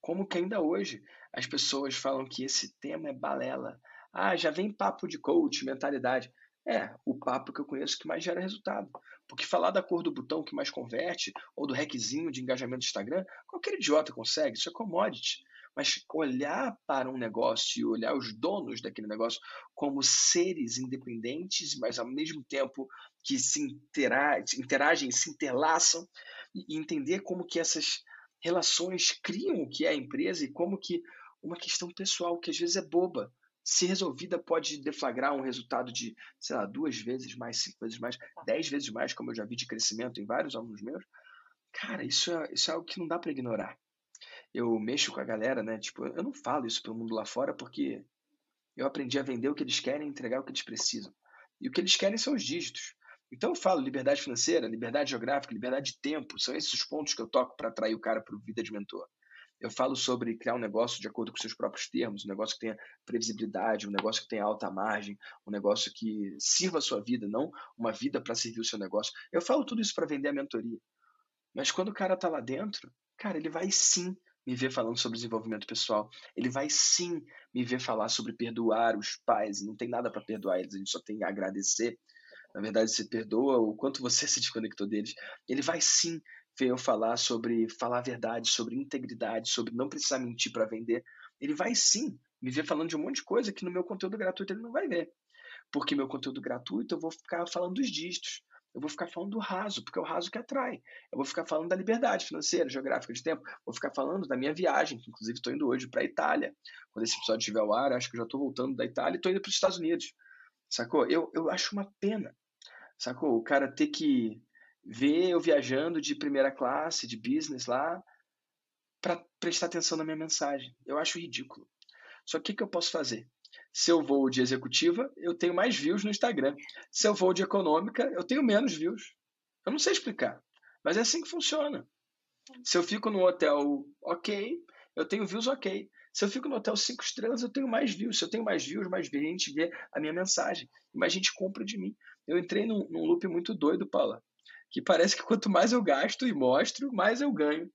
Como que ainda hoje as pessoas falam que esse tema é balela? Ah, já vem papo de coach, mentalidade. É, o papo que eu conheço que mais gera resultado. Porque falar da cor do botão que mais converte, ou do requisinho de engajamento do Instagram, qualquer idiota consegue, isso é commodity. Mas olhar para um negócio e olhar os donos daquele negócio como seres independentes, mas ao mesmo tempo que se interagem, interagem se interlaçam, e entender como que essas relações criam o que é a empresa e como que uma questão pessoal que às vezes é boba, se resolvida, pode deflagrar um resultado de, sei lá, duas vezes mais, cinco vezes mais, tá. dez vezes mais, como eu já vi de crescimento em vários alunos meus. Cara, isso é, isso é algo que não dá para ignorar. Eu mexo com a galera, né? Tipo, eu não falo isso pro mundo lá fora porque eu aprendi a vender o que eles querem e entregar o que eles precisam. E o que eles querem são os dígitos. Então eu falo liberdade financeira, liberdade geográfica, liberdade de tempo. São esses os pontos que eu toco para atrair o cara para vida de mentor. Eu falo sobre criar um negócio de acordo com seus próprios termos, um negócio que tenha previsibilidade, um negócio que tenha alta margem, um negócio que sirva a sua vida, não uma vida para servir o seu negócio. Eu falo tudo isso para vender a mentoria. Mas quando o cara está lá dentro, cara, ele vai sim me ver falando sobre desenvolvimento pessoal. Ele vai sim me ver falar sobre perdoar os pais. Não tem nada para perdoar eles, a gente só tem que agradecer. Na verdade, você perdoa o quanto você se desconectou deles. Ele vai sim veio falar sobre falar a verdade, sobre integridade, sobre não precisar mentir para vender, ele vai sim me ver falando de um monte de coisa que no meu conteúdo gratuito ele não vai ver. Porque meu conteúdo gratuito eu vou ficar falando dos dígitos, eu vou ficar falando do raso, porque é o raso que atrai. Eu vou ficar falando da liberdade financeira, geográfica de tempo. Vou ficar falando da minha viagem, que inclusive estou indo hoje para a Itália. Quando esse episódio estiver ao ar, acho que eu já estou voltando da Itália e estou indo para os Estados Unidos. Sacou? Eu, eu acho uma pena. Sacou? O cara ter que ver eu viajando de primeira classe, de business lá, para prestar atenção na minha mensagem. Eu acho ridículo. Só que o que eu posso fazer? Se eu vou de executiva, eu tenho mais views no Instagram. Se eu vou de econômica, eu tenho menos views. Eu não sei explicar. Mas é assim que funciona. Se eu fico no hotel ok, eu tenho views ok. Se eu fico no hotel cinco estrelas, eu tenho mais views. Se eu tenho mais views, mais gente vê a minha mensagem. Mais gente compra de mim. Eu entrei num, num loop muito doido, Paula. Que parece que quanto mais eu gasto e mostro, mais eu ganho.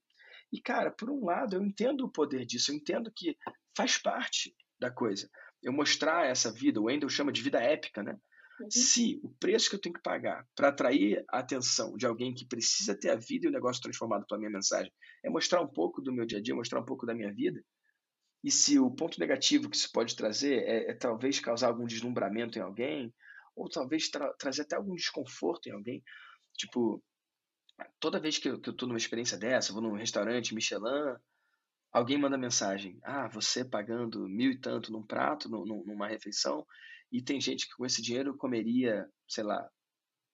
E, cara, por um lado, eu entendo o poder disso. Eu entendo que faz parte da coisa. Eu mostrar essa vida, o Wendell chama de vida épica, né? Uhum. Se o preço que eu tenho que pagar para atrair a atenção de alguém que precisa ter a vida e o negócio transformado pela minha mensagem é mostrar um pouco do meu dia a dia, mostrar um pouco da minha vida, e se o ponto negativo que isso pode trazer é, é talvez causar algum deslumbramento em alguém, ou talvez tra trazer até algum desconforto em alguém, tipo, toda vez que eu, que eu tô numa experiência dessa, vou num restaurante Michelin, alguém manda mensagem, ah, você pagando mil e tanto num prato, num, numa refeição, e tem gente que com esse dinheiro comeria, sei lá,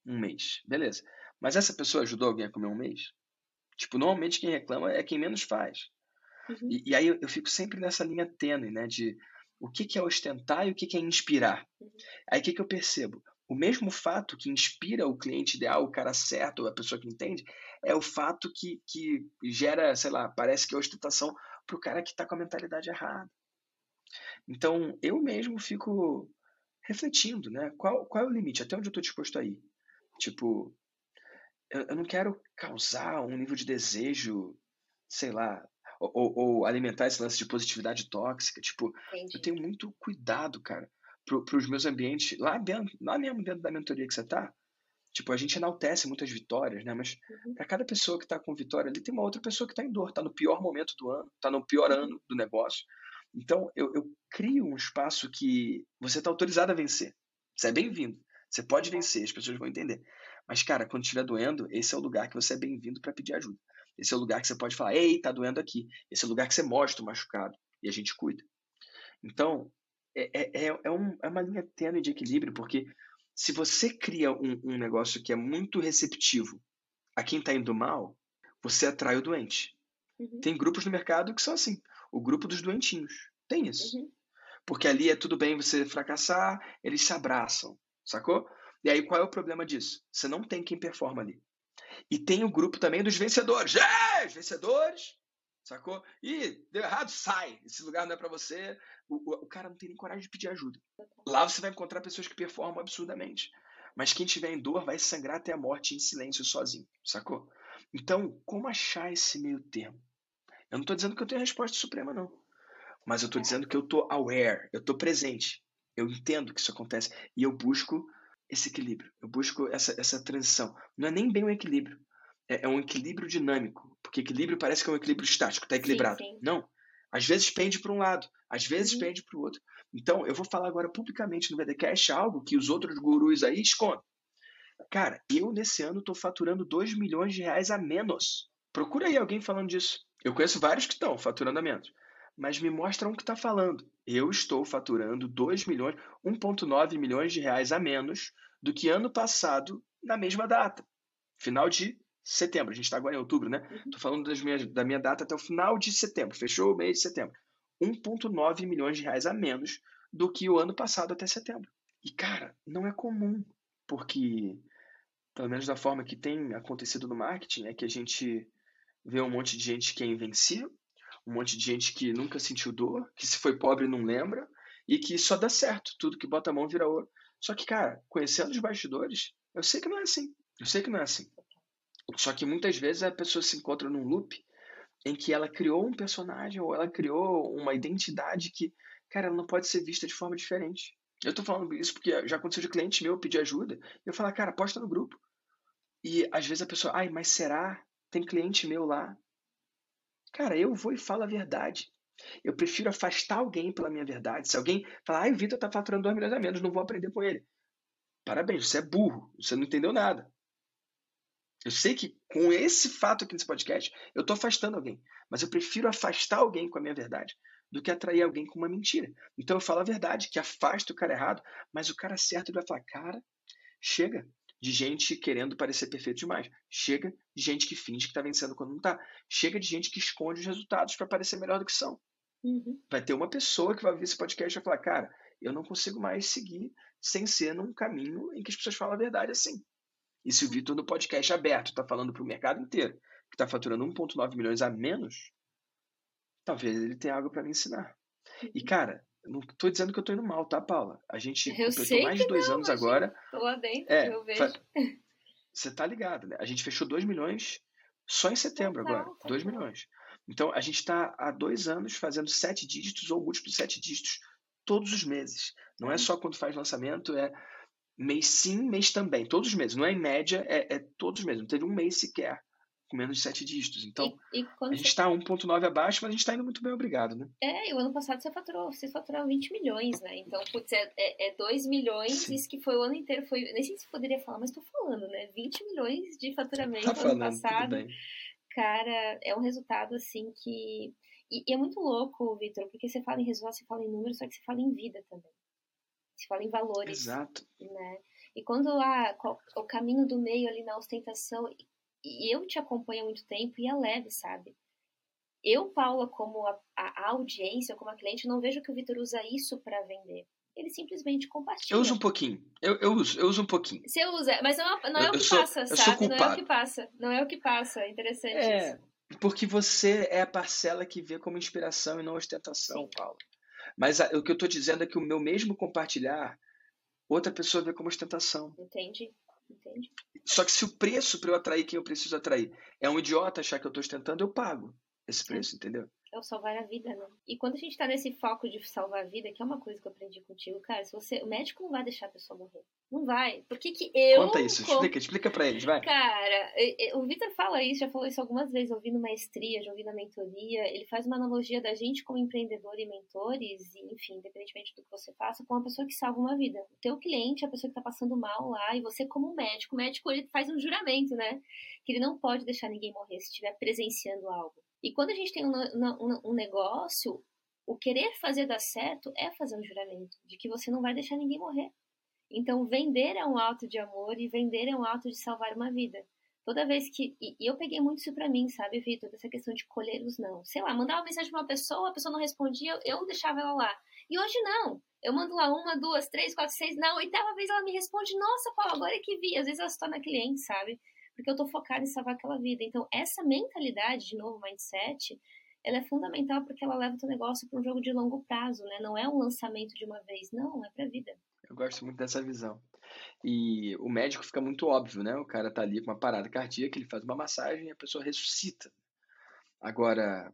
um mês. Beleza. Mas essa pessoa ajudou alguém a comer um mês? Tipo, normalmente quem reclama é quem menos faz. Uhum. E, e, aí eu, eu, fico sempre nessa linha tênue, né? De o que, que é ostentar e o que, que é inspirar. Uhum. Aí o que, que eu percebo? O mesmo fato que inspira o cliente ideal, o cara certo, a pessoa que entende, é o fato que, que gera, sei lá, parece que é ostentação para o cara que está com a mentalidade errada. Então, eu mesmo fico refletindo, né? Qual, qual é o limite? Até onde eu estou disposto a ir? Tipo, eu, eu, não quero causar um nível de desejo, sei lá, ou, ou, alimentar esse lance de positividade tóxica. Tipo, Entendi. eu tenho muito cuidado, cara, para os meus ambientes, lá, dentro, lá mesmo dentro da mentoria que você tá. Tipo, a gente enaltece muitas vitórias, né? Mas uhum. para cada pessoa que está com vitória ali, tem uma outra pessoa que está em dor, está no pior momento do ano, está no pior uhum. ano do negócio. Então, eu, eu crio um espaço que você está autorizado a vencer. Você é bem-vindo. Você pode vencer, as pessoas vão entender. Mas, cara, quando estiver doendo, esse é o lugar que você é bem-vindo para pedir ajuda. Esse é o lugar que você pode falar, ei, tá doendo aqui. Esse é o lugar que você mostra o machucado e a gente cuida. Então, é, é, é, é, um, é uma linha tênue de equilíbrio, porque se você cria um, um negócio que é muito receptivo a quem está indo mal, você atrai o doente. Uhum. Tem grupos no mercado que são assim, o grupo dos doentinhos. Tem isso. Uhum. Porque ali é tudo bem você fracassar, eles se abraçam, sacou? E aí qual é o problema disso? Você não tem quem performa ali. E tem o grupo também dos vencedores. É, os vencedores, sacou? E deu errado, sai. Esse lugar não é para você. O, o, o, cara não tem nem coragem de pedir ajuda. Lá você vai encontrar pessoas que performam absurdamente. Mas quem tiver em dor vai sangrar até a morte em silêncio sozinho, sacou? Então, como achar esse meio termo? Eu não estou dizendo que eu tenho a resposta suprema, não. Mas eu estou dizendo que eu estou aware, eu estou presente. Eu entendo que isso acontece e eu busco esse equilíbrio. Eu busco essa, essa transição. Não é nem bem um equilíbrio. É, é um equilíbrio dinâmico. Porque equilíbrio parece que é um equilíbrio estático, está equilibrado. Sim, sim. Não. Às vezes pende para um lado, às vezes uhum. pende para o outro. Então, eu vou falar agora publicamente no VDCast algo que os outros gurus aí escondem. Cara, eu nesse ano estou faturando 2 milhões de reais a menos. Procura aí alguém falando disso. Eu conheço vários que estão faturando a menos. Mas me mostra um que está falando. Eu estou faturando 2 milhões, 1,9 milhões de reais a menos do que ano passado na mesma data. Final de setembro. A gente está agora em outubro, né? Estou uhum. falando das minhas, da minha data até o final de setembro. Fechou o mês de setembro. 1,9 milhões de reais a menos do que o ano passado até setembro. E, cara, não é comum, porque, pelo menos da forma que tem acontecido no marketing, é que a gente vê um monte de gente que é invencível, um monte de gente que nunca sentiu dor, que se foi pobre não lembra, e que só dá certo, tudo que bota a mão vira ouro. Só que, cara, conhecendo os bastidores, eu sei que não é assim. Eu sei que não é assim. Só que muitas vezes a pessoa se encontra num loop em que ela criou um personagem ou ela criou uma identidade que, cara, ela não pode ser vista de forma diferente. Eu tô falando isso porque já aconteceu de cliente meu pedir ajuda e eu falar, cara, posta no grupo. E às vezes a pessoa, ai, mas será? Tem cliente meu lá. Cara, eu vou e falo a verdade. Eu prefiro afastar alguém pela minha verdade. Se alguém falar, ai, o Vitor tá faturando 2 milhões a menos, não vou aprender com ele. Parabéns, você é burro, você não entendeu nada. Eu sei que com esse fato aqui nesse podcast, eu estou afastando alguém. Mas eu prefiro afastar alguém com a minha verdade do que atrair alguém com uma mentira. Então eu falo a verdade, que afasta o cara errado, mas o cara certo vai falar, cara, chega de gente querendo parecer perfeito demais. Chega de gente que finge que está vencendo quando não está. Chega de gente que esconde os resultados para parecer melhor do que são. Uhum. Vai ter uma pessoa que vai ouvir esse podcast e vai falar, cara, eu não consigo mais seguir sem ser num caminho em que as pessoas falam a verdade assim. E se o Vitor, no podcast aberto, está falando para o mercado inteiro que está faturando 1,9 milhões a menos, talvez ele tenha algo para me ensinar. E, uhum. cara, não estou dizendo que eu estou indo mal, tá, Paula? A gente eu completou mais de dois não, anos agora. Tô lá dentro, é, eu vejo. Você tá ligado, né? A gente fechou 2 milhões só em setembro agora. 2 milhões. Então, a gente está há dois anos fazendo sete dígitos ou múltiplos de sete dígitos todos os meses. Não é uhum. só quando faz lançamento, é mês sim, mês também. Todos os meses. Não é em média, é, é todos os meses. Não teve um mês sequer com menos de sete dígitos. Então, e, e a gente está você... 1,9 abaixo, mas a gente está indo muito bem, obrigado, né? É, e o ano passado você faturou, vocês faturaram 20 milhões, né? Então, putz, é, é, é 2 milhões, Sim. isso que foi o ano inteiro, foi, nem sei se poderia falar, mas estou falando, né? 20 milhões de faturamento tá falando, ano passado. Cara, é um resultado, assim, que... E, e é muito louco, Vitor, porque você fala em resultado, você fala em números, só que você fala em vida também. Você fala em valores. Exato. Né? E quando há o caminho do meio ali na ostentação, e eu te acompanho há muito tempo e é leve, sabe? Eu, Paula, como a, a, audiência, como a cliente, não vejo que o Vitor usa isso para vender. Ele simplesmente compartilha. Eu uso um pouquinho. Eu, eu, uso, eu uso um pouquinho. Você usa, mas não, é, não é o que sou, passa, sabe? Não é o que passa. Não é o que passa. É interessante é, isso. Porque você é a parcela que vê como inspiração e não ostentação, Sim. Paula. Mas a, o que eu estou dizendo é que o meu mesmo compartilhar, outra pessoa vê como ostentação. Entendi. Entendi. Só que se o preço para eu atrair quem eu preciso atrair é um idiota achar que eu estou ostentando, eu pago esse preço, entendeu? É o salvar a vida, né? E quando a gente tá nesse foco de salvar a vida, que é uma coisa que eu aprendi contigo, cara, se você. O médico não vai deixar a pessoa morrer. Não vai. Por que, que eu. Conta isso, como... explica, explica pra eles, vai. Cara, o Vitor fala isso, já falou isso algumas vezes, ouvindo maestria, já ouvindo a mentoria. Ele faz uma analogia da gente como empreendedor e mentores, e, enfim, independentemente do que você faça, com uma pessoa que salva uma vida. O teu cliente é a pessoa que tá passando mal lá, e você, como médico, o médico ele faz um juramento, né? Que ele não pode deixar ninguém morrer se estiver presenciando algo. E quando a gente tem um, um, um negócio, o querer fazer dar certo é fazer um juramento de que você não vai deixar ninguém morrer. Então, vender é um ato de amor e vender é um ato de salvar uma vida. Toda vez que. E, eu peguei muito isso pra mim, sabe, Vitor? Essa questão de colher os não. Sei lá, mandava uma mensagem pra uma pessoa, a pessoa não respondia, eu deixava ela lá. E hoje não. Eu mando lá uma, duas, três, quatro, seis. Na oitava vez ela me responde, nossa, Paulo, agora é que vi. Às vezes ela se torna cliente, sabe? Porque eu estou focada em salvar aquela vida. Então, essa mentalidade, de novo, mindset, ela é fundamental porque ela leva o teu negócio para um jogo de longo prazo, né? Não é um lançamento de uma vez, não, é para a vida. Eu gosto muito dessa visão. E o médico fica muito óbvio, né? O cara tá ali com uma parada cardíaca, ele faz uma massagem e a pessoa ressuscita. Agora,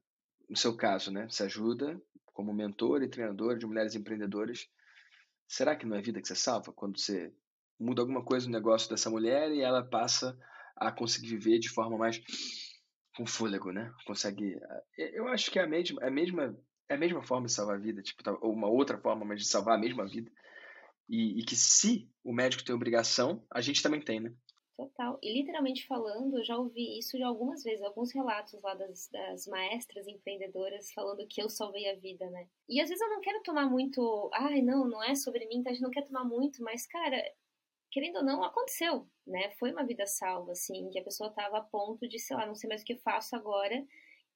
no seu caso, né? Você ajuda como mentor e treinador de mulheres empreendedoras. Será que não é vida que você salva quando você muda alguma coisa no negócio dessa mulher e ela passa a conseguir viver de forma mais com fôlego, né? Consegue. Eh, eu acho que é a mesma, é a mesma, é a mesma forma de salvar a vida, tipo, ou uma outra forma, mas de salvar a mesma vida. E, e que se o médico tem obrigação, a gente também tem, né? Total. E literalmente falando, eu já ouvi isso já algumas vezes, alguns relatos lá das, das maestras empreendedoras falando que eu salvei a vida, né? E às vezes eu não quero tomar muito. Ai, não, não é sobre mim, então a gente não quer tomar muito, mas, cara, querendo ou não, aconteceu, né? Foi uma vida salva, assim, que a pessoa estava a ponto de, sei lá, não sei mais o que faço agora.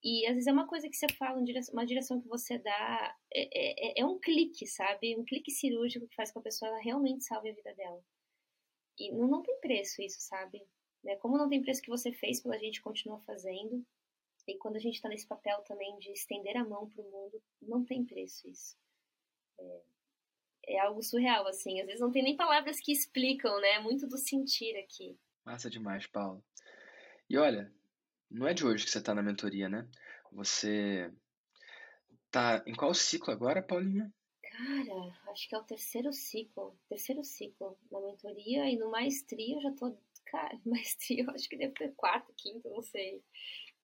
E às vezes é uma coisa que você fala, uma direção que você dá, é, é, é um clique, sabe? Um clique cirúrgico que faz com que a pessoa realmente salve a vida dela. E não, não tem preço isso, sabe? Né? Como não tem preço que você fez pela gente, continua fazendo. E quando a gente está nesse papel também de estender a mão para o mundo, não tem preço isso. É, é algo surreal, assim. Às vezes não tem nem palavras que explicam, né? É muito do sentir aqui. Massa demais, Paulo. E olha, não é de hoje que você está na mentoria, né? Você tá em qual ciclo agora, Paulinha? Cara, acho que é o terceiro ciclo. Terceiro ciclo na mentoria e no maestria eu já tô. Cara, maestria eu acho que deve ter quarto, quinto, não sei.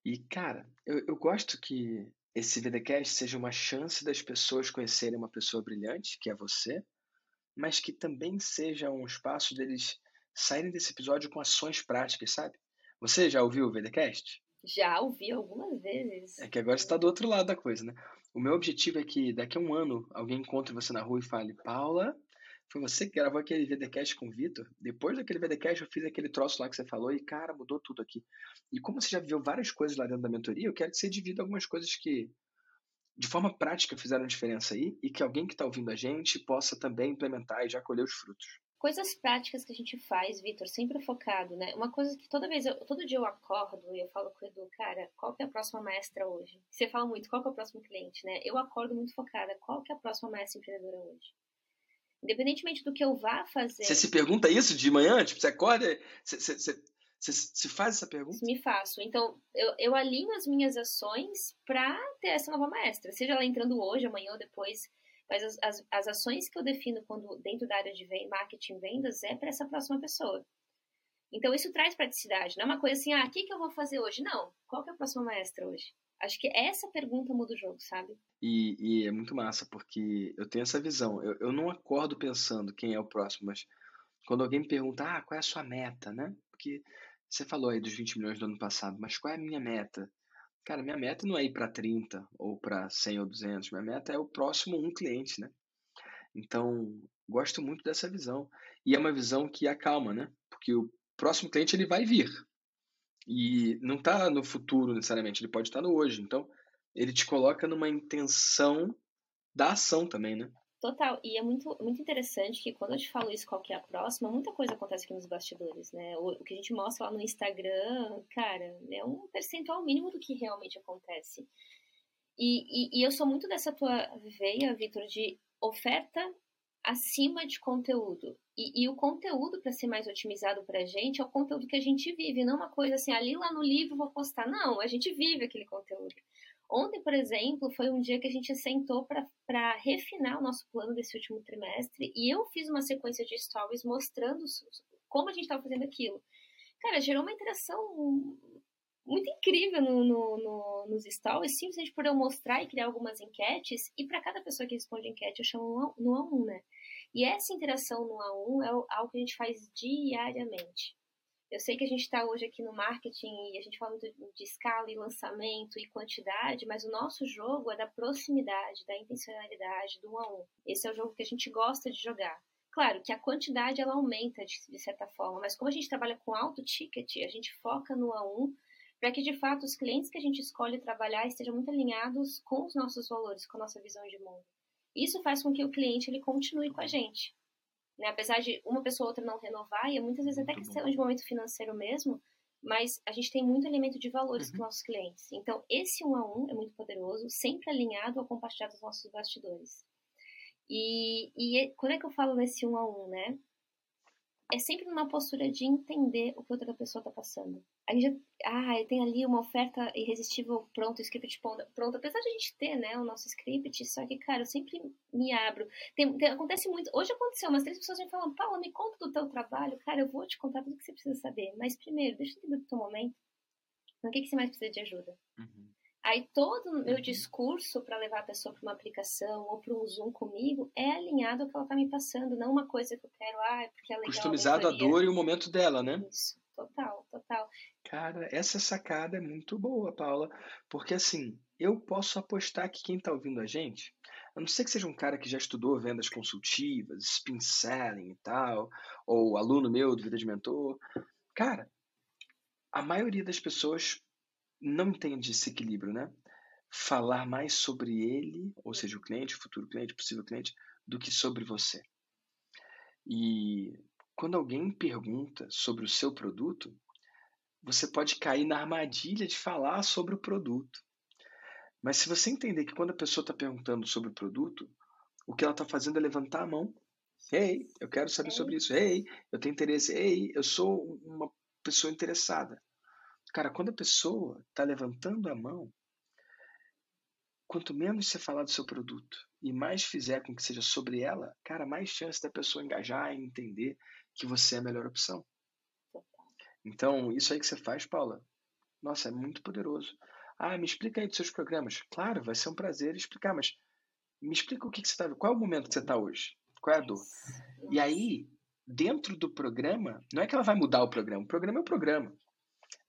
E, cara, eu, eu gosto que esse VDcast seja uma chance das pessoas conhecerem uma pessoa brilhante, que é você, mas que também seja um espaço deles saírem desse episódio com ações práticas, sabe? Você já ouviu o VDcast? Já ouvi algumas vezes. É que agora você está do outro lado da coisa, né? O meu objetivo é que daqui a um ano alguém encontre você na rua e fale: Paula, foi você que gravou aquele VDcast com o Vitor? Depois daquele VDcast eu fiz aquele troço lá que você falou e, cara, mudou tudo aqui. E como você já viu várias coisas lá dentro da mentoria, eu quero que você divida algumas coisas que, de forma prática, fizeram diferença aí e que alguém que está ouvindo a gente possa também implementar e já colher os frutos. coisas práticas que a gente faz, Vitor, sempre focado, né? Uma coisa que toda vez, eu, todo dia eu acordo e eu falo com o Edu, cara, qual que é a próxima maestra hoje? Você fala muito, qual que é o próximo cliente, né? Eu acordo muito focada, qual que é a próxima maestra empreendedora hoje? Independentemente do que eu vá fazer. Você se pergunta isso de manhã? Tipo, você acorda, você, você, você se faz essa pergunta? Me faço. Então, eu, eu alinho as minhas ações para ter essa nova maestra. Seja ela entrando hoje, amanhã ou depois mas as, as, as ações que eu defino quando dentro da área de marketing vendas é para essa próxima pessoa. Então isso traz praticidade, não é uma coisa assim, ah, o que, que eu vou fazer hoje? Não, qual que é a próxima maestra hoje? Acho que essa pergunta muda o jogo, sabe? E, e é muito massa, porque eu tenho essa visão. Eu, eu não acordo pensando quem é o próximo, mas quando alguém me pergunta, ah, qual é a sua meta, né? Porque você falou aí dos 20 milhões do ano passado, mas qual é a minha meta? Cara, minha meta não é ir para 30 ou para 100 ou 200, minha meta é o próximo um cliente, né? Então, gosto muito dessa visão. E é uma visão que acalma, né? Porque o próximo cliente ele vai vir. E não está no futuro necessariamente, ele pode estar no hoje. Então, ele te coloca numa intenção da ação também, né? Total, e é muito, muito interessante que quando eu te falo isso, qual que é a próxima, muita coisa acontece aqui nos bastidores, né? O, o que a gente mostra lá no Instagram, cara, é um percentual mínimo do que realmente acontece. E, e, e eu sou muito dessa tua veia, Vitor, de oferta acima de conteúdo. E, e o conteúdo, para ser mais otimizado para a gente, é o conteúdo que a gente vive, não uma coisa assim, ali lá no livro vou postar. Não, a gente vive aquele conteúdo. Ontem, por exemplo, foi um dia que a gente sentou para refinar o nosso plano desse último trimestre e eu fiz uma sequência de stories mostrando como a gente estava fazendo aquilo. Cara, gerou uma interação muito incrível no, no, no, nos stories, simplesmente por eu mostrar e criar algumas enquetes, e para cada pessoa que responde enquete eu chamo no A1, um, né? E essa interação no A1 é algo que a gente faz diariamente. Eu sei que a gente está hoje aqui no marketing e a gente fala muito de escala e lançamento e quantidade, mas o nosso jogo é da proximidade, da intencionalidade, do um a um. Esse é o jogo que a gente gosta de jogar. Claro que a quantidade ela aumenta de, de certa forma, mas como a gente trabalha com alto ticket, a gente foca no a um para que de fato os clientes que a gente escolhe trabalhar estejam muito alinhados com os nossos valores, com a nossa visão de mundo. Isso faz com que o cliente ele continue com a gente. Né? Apesar de uma pessoa ou outra não renovar, e muitas vezes até questão de momento financeiro mesmo, mas a gente tem muito elemento de valores uhum. com nossos clientes. Então, esse um a um é muito poderoso, sempre alinhado ao compartilhar dos nossos bastidores. E, e quando é que eu falo nesse um a um, né? é sempre numa postura de entender o que outra pessoa está passando. A gente ah, tem ali uma oferta irresistível pronto, script pronto. Apesar de a gente ter, né, o nosso script, só que, cara, eu sempre me abro. Tem, tem, acontece muito. Hoje aconteceu, umas três pessoas me falam, Paula, me conta do teu trabalho. Cara, eu vou te contar tudo que você precisa saber. Mas primeiro, deixa eu entender do teu momento. No que, que você mais precisa de ajuda? Uhum. Aí todo o meu uhum. discurso para levar a pessoa para uma aplicação ou para um Zoom comigo é alinhado ao que ela está me passando, não uma coisa que eu quero, ah, porque é legal. Customizado a, dor e o momento dela, né? Isso, total, total. Cara, essa sacada é muito boa, Paula, porque assim, eu posso apostar que quem está ouvindo a gente, a não ser que seja um cara que já estudou vendas consultivas, spin selling e tal, ou aluno meu do Vida de Mentor, cara, a maioria das pessoas não entende esse equilíbrio, né? Falar mais sobre ele, ou seja, o cliente, o futuro cliente, possível cliente, do que sobre você. E quando alguém pergunta sobre o seu produto, você pode cair na armadilha de falar sobre o produto. Mas se você entender que quando a pessoa está perguntando sobre o produto, o que ela está fazendo é levantar a mão. Ei, eu quero saber sobre isso. Ei, eu tenho interesse. Ei, eu sou uma pessoa interessada. Cara, quando a pessoa está levantando a mão, quanto menos você falar do seu produto e mais fizer com que seja sobre ela, cara, mais chance da pessoa engajar e entender que você é a melhor opção. Então, isso aí que você faz, Paula, nossa, é muito poderoso. Ah, me explica aí dos seus programas. Claro, vai ser um prazer explicar, mas me explica o que, que você está. Qual é o momento que você está hoje? Qual é a dor? E aí, dentro do programa, não é que ela vai mudar o programa, o programa é o programa.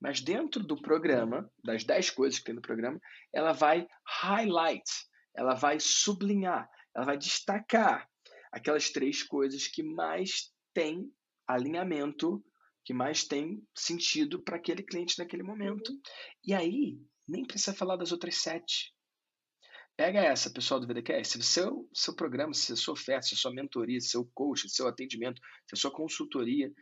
Mas dentro do programa, das 10 coisas que tem no programa, ela vai highlight, ela vai sublinhar, ela vai destacar aquelas três coisas que mais têm alinhamento, que mais tem sentido para aquele cliente naquele momento. Uhum. E aí, nem precisa falar das outras sete. Pega essa, pessoal do VDCast. Se o seu, seu programa, se a sua oferta, se a sua mentoria, se o seu coach, se o seu atendimento, se a sua consultoria,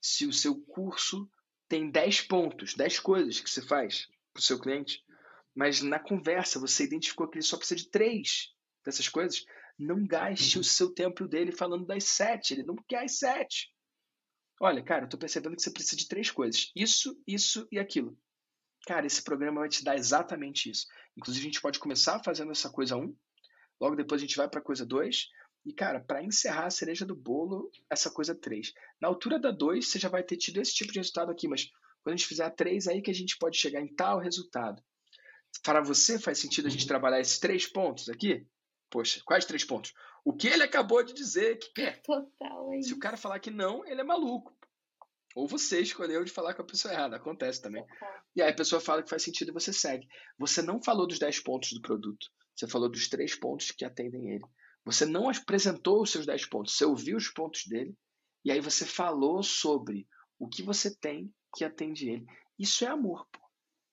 se o seu curso tem 10 pontos, 10 coisas que você faz para o seu cliente, mas na conversa você identificou que ele só precisa de três dessas coisas, não gaste o seu tempo dele falando das sete. Ele não quer as sete. Olha, cara, eu tô percebendo que você precisa de três coisas: isso, isso e aquilo. Cara, esse programa vai te dar exatamente isso. Inclusive, a gente pode começar fazendo essa coisa 1, um, logo depois a gente vai para coisa 2, e, cara, para encerrar a cereja do bolo, essa coisa 3. Na altura da 2, você já vai ter tido esse tipo de resultado aqui, mas quando a gente fizer a 3, aí que a gente pode chegar em tal resultado. Para você, faz sentido a gente trabalhar esses três pontos aqui? Poxa, quais três pontos? O que ele acabou de dizer que quer. Total, é Se o cara falar que não, ele é maluco. Ou você escolheu de falar com a pessoa errada. Acontece também. E aí a pessoa fala que faz sentido e você segue. Você não falou dos 10 pontos do produto. Você falou dos três pontos que atendem ele. Você não apresentou os seus 10 pontos. Você ouviu os pontos dele. E aí você falou sobre o que você tem que atende ele. Isso é amor, pô.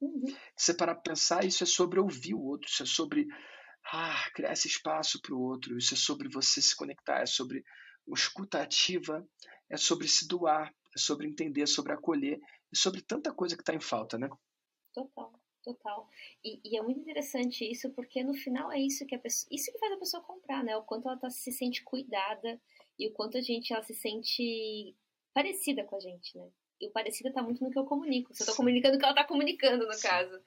Uhum. Você parar para pensar, isso é sobre ouvir o outro. Isso é sobre ah, criar esse espaço para o outro. Isso é sobre você se conectar. É sobre escuta ativa. É sobre se doar é sobre entender, é sobre acolher e sobre tanta coisa que está em falta, né? Total, total. E, e, é muito interessante isso, porque no final é isso que a pessoa, isso que faz a pessoa comprar, né? O quanto ela tá, se sente cuidada e o quanto a gente ela se sente parecida com a gente, né? E o parecido tá muito no que eu comunico. Se eu tô Sim. comunicando o que ela tá comunicando, no Sim. caso.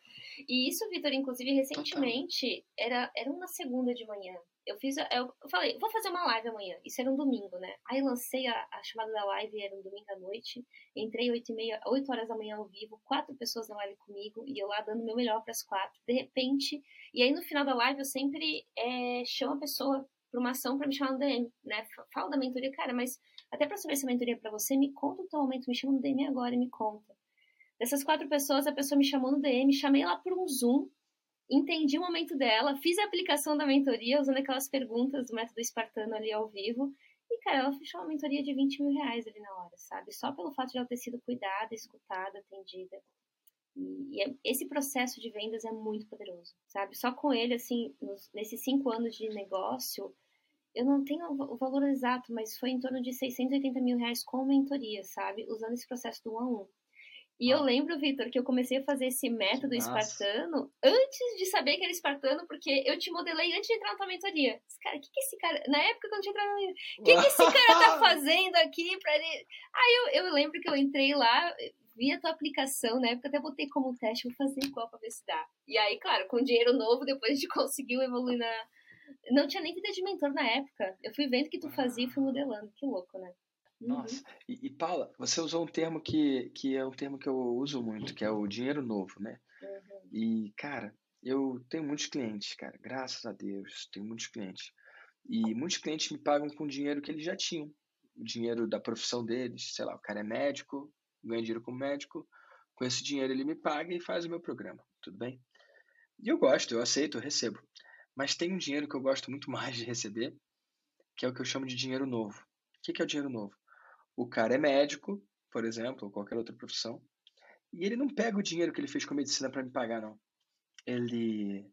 E isso, Vitor, inclusive, recentemente, era, era uma segunda de manhã. Eu fiz, eu falei, vou fazer uma live amanhã. Isso era um domingo, né? Aí lancei a, a chamada da live, era um domingo à noite. Entrei 8, e meia, 8 horas da manhã ao vivo, quatro pessoas na live comigo, e eu lá dando meu melhor para as quatro. De repente, e aí no final da live eu sempre é, chamo a pessoa para uma ação para me chamar no DM, né? Falo da mentoria, cara, mas até para saber se a mentoria é para você, me conta o teu momento, me chama no DM agora e me conta. Dessas quatro pessoas, a pessoa me chamou no DM, chamei ela por um Zoom, entendi o momento dela, fiz a aplicação da mentoria usando aquelas perguntas do método espartano ali ao vivo. E, cara, ela fechou uma mentoria de 20 mil reais ali na hora, sabe? Só pelo fato de ela ter sido cuidada, escutada, atendida. E, é, esse processo de vendas é muito poderoso, sabe? Só com ele, assim, nos, nesses cinco anos de negócio, eu não tenho o valor exato, mas foi em torno de 680 mil reais com mentoria, sabe? Usando esse processo do um a um. E eu lembro, Vitor, que eu comecei a fazer esse método Nossa. espartano antes de saber que era espartano, porque eu te modelei antes de entrar na tua mentoria. Esse cara, o que, que esse cara. Na época que eu não tinha entrado na mentoria, o que, que esse cara tá fazendo aqui pra ele. Aí eu, eu lembro que eu entrei lá, vi a tua aplicação, na época até botei como teste, vou fazer igual pra ver se dá. E aí, claro, com dinheiro novo, depois a gente conseguiu evoluir na. Não tinha nem vida de mentor na época. Eu fui vendo o que tu fazia e fui modelando. Que louco, né? Nossa. Uhum. E, e, Paula, você usou um termo que, que é um termo que eu uso muito, que é o dinheiro novo, né? Uhum. E, cara, eu tenho muitos clientes, cara, graças a Deus, tenho muitos clientes. E muitos clientes me pagam com dinheiro que eles já tinham. O dinheiro da profissão deles, sei lá, o cara é médico, ganha dinheiro como médico, com esse dinheiro ele me paga e faz o meu programa, tudo bem? E eu gosto, eu aceito, eu recebo. Mas tem um dinheiro que eu gosto muito mais de receber, que é o que eu chamo de dinheiro novo. O que é o dinheiro novo? O cara é médico, por exemplo, ou qualquer outra profissão, e ele não pega o dinheiro que ele fez com medicina para me pagar, não. Ele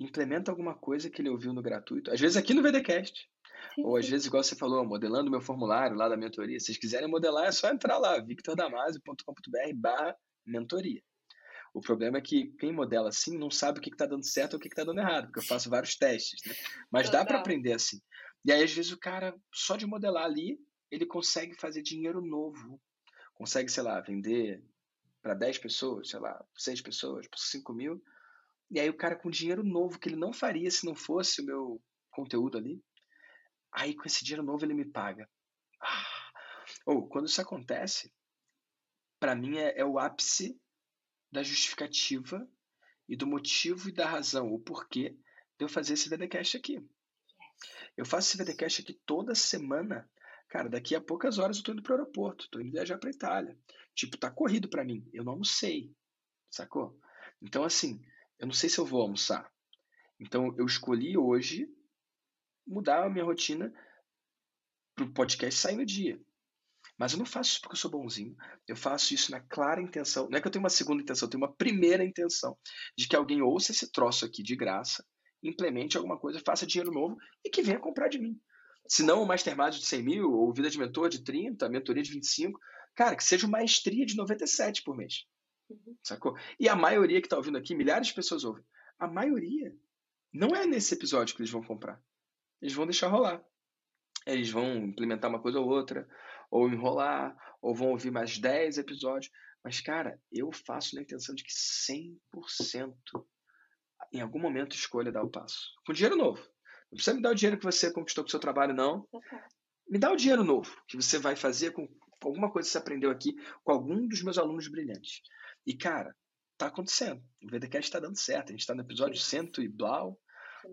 implementa alguma coisa que ele ouviu no gratuito, às vezes aqui no VDcast, sim, ou às vezes, igual você falou, modelando meu formulário lá da mentoria. Se vocês quiserem modelar, é só entrar lá, victordamasio.com.br barra mentoria. O problema é que quem modela assim não sabe o que está dando certo ou o que está dando errado, porque eu faço vários testes. Né? Mas Total. dá para aprender assim. E aí, às vezes, o cara, só de modelar ali, ele consegue fazer dinheiro novo. Consegue, sei lá, vender para 10 pessoas, sei lá, 6 pessoas, por 5 mil. E aí o cara com dinheiro novo que ele não faria se não fosse o meu conteúdo ali. Aí com esse dinheiro novo ele me paga. Ah. Ou quando isso acontece, para mim é, é o ápice da justificativa e do motivo e da razão, o porquê de eu fazer esse VDcast aqui. Eu faço esse VDcast aqui toda semana Cara, daqui a poucas horas eu tô indo pro aeroporto, tô indo viajar pra Itália. Tipo, tá corrido para mim. Eu não almocei, sacou? Então, assim, eu não sei se eu vou almoçar. Então, eu escolhi hoje mudar a minha rotina pro podcast sair no dia. Mas eu não faço isso porque eu sou bonzinho. Eu faço isso na clara intenção. Não é que eu tenho uma segunda intenção, eu tenho uma primeira intenção de que alguém ouça esse troço aqui de graça implemente alguma coisa, faça dinheiro novo e que venha comprar de mim. Se não o Mastermind de 100 mil, ou Vida de Mentor de 30, Mentoria de 25, cara, que seja uma maestria de 97 por mês. Uhum. Sacou? E a maioria que está ouvindo aqui, milhares de pessoas ouvem. A maioria não é nesse episódio que eles vão comprar. Eles vão deixar rolar. Eles vão implementar uma coisa ou outra, ou enrolar, ou vão ouvir mais 10 episódios. Mas, cara, eu faço na intenção de que 100% em algum momento escolha dar o passo. Com dinheiro novo. Não precisa me dar o dinheiro que você conquistou com o seu trabalho, não. Me dá o dinheiro novo que você vai fazer com alguma coisa que você aprendeu aqui com algum dos meus alunos brilhantes. E, cara, tá acontecendo. O VDCast está dando certo. A gente está no episódio cento e blau.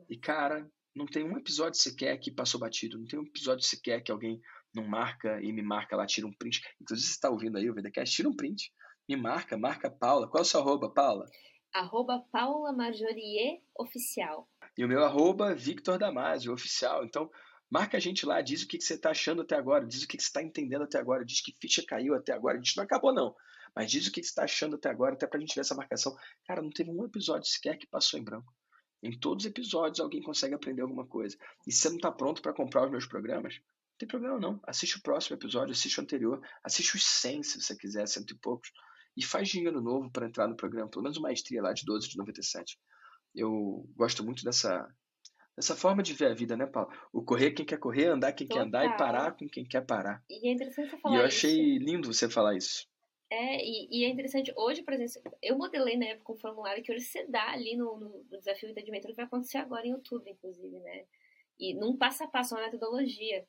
E, cara, não tem um episódio sequer que passou batido. Não tem um episódio sequer que alguém não marca e me marca lá, tira um print. Inclusive, você está ouvindo aí o VDCast, tira um print. Me marca, marca a Paula. Qual é o seu arroba, Paula? Arroba Paula Marjorie Oficial. E o meu arroba Victor Damasio, oficial. Então, marca a gente lá, diz o que, que você está achando até agora, diz o que, que você está entendendo até agora, diz que ficha caiu até agora. A gente não acabou, não. Mas diz o que, que você está achando até agora, até para a gente ver essa marcação. Cara, não teve um episódio sequer que passou em branco. Em todos os episódios alguém consegue aprender alguma coisa. E se você não está pronto para comprar os meus programas, tem problema não. Assiste o próximo episódio, assiste o anterior, assiste os 100 se você quiser, cento e poucos. E faz dinheiro novo para entrar no programa, pelo menos uma maestria lá de 12 de 97. Eu gosto muito dessa, dessa forma de ver a vida, né, Paulo? O correr quem quer correr, andar quem Total. quer andar e parar com quem quer parar. E é interessante você falar E eu achei isso. lindo você falar isso. É, e, e, é interessante, hoje, por exemplo, eu modelei na época um formulário que hoje você dá ali no, no, no desafio de entendimento que vai acontecer agora em outubro, inclusive, né? E num passo a passo, uma metodologia.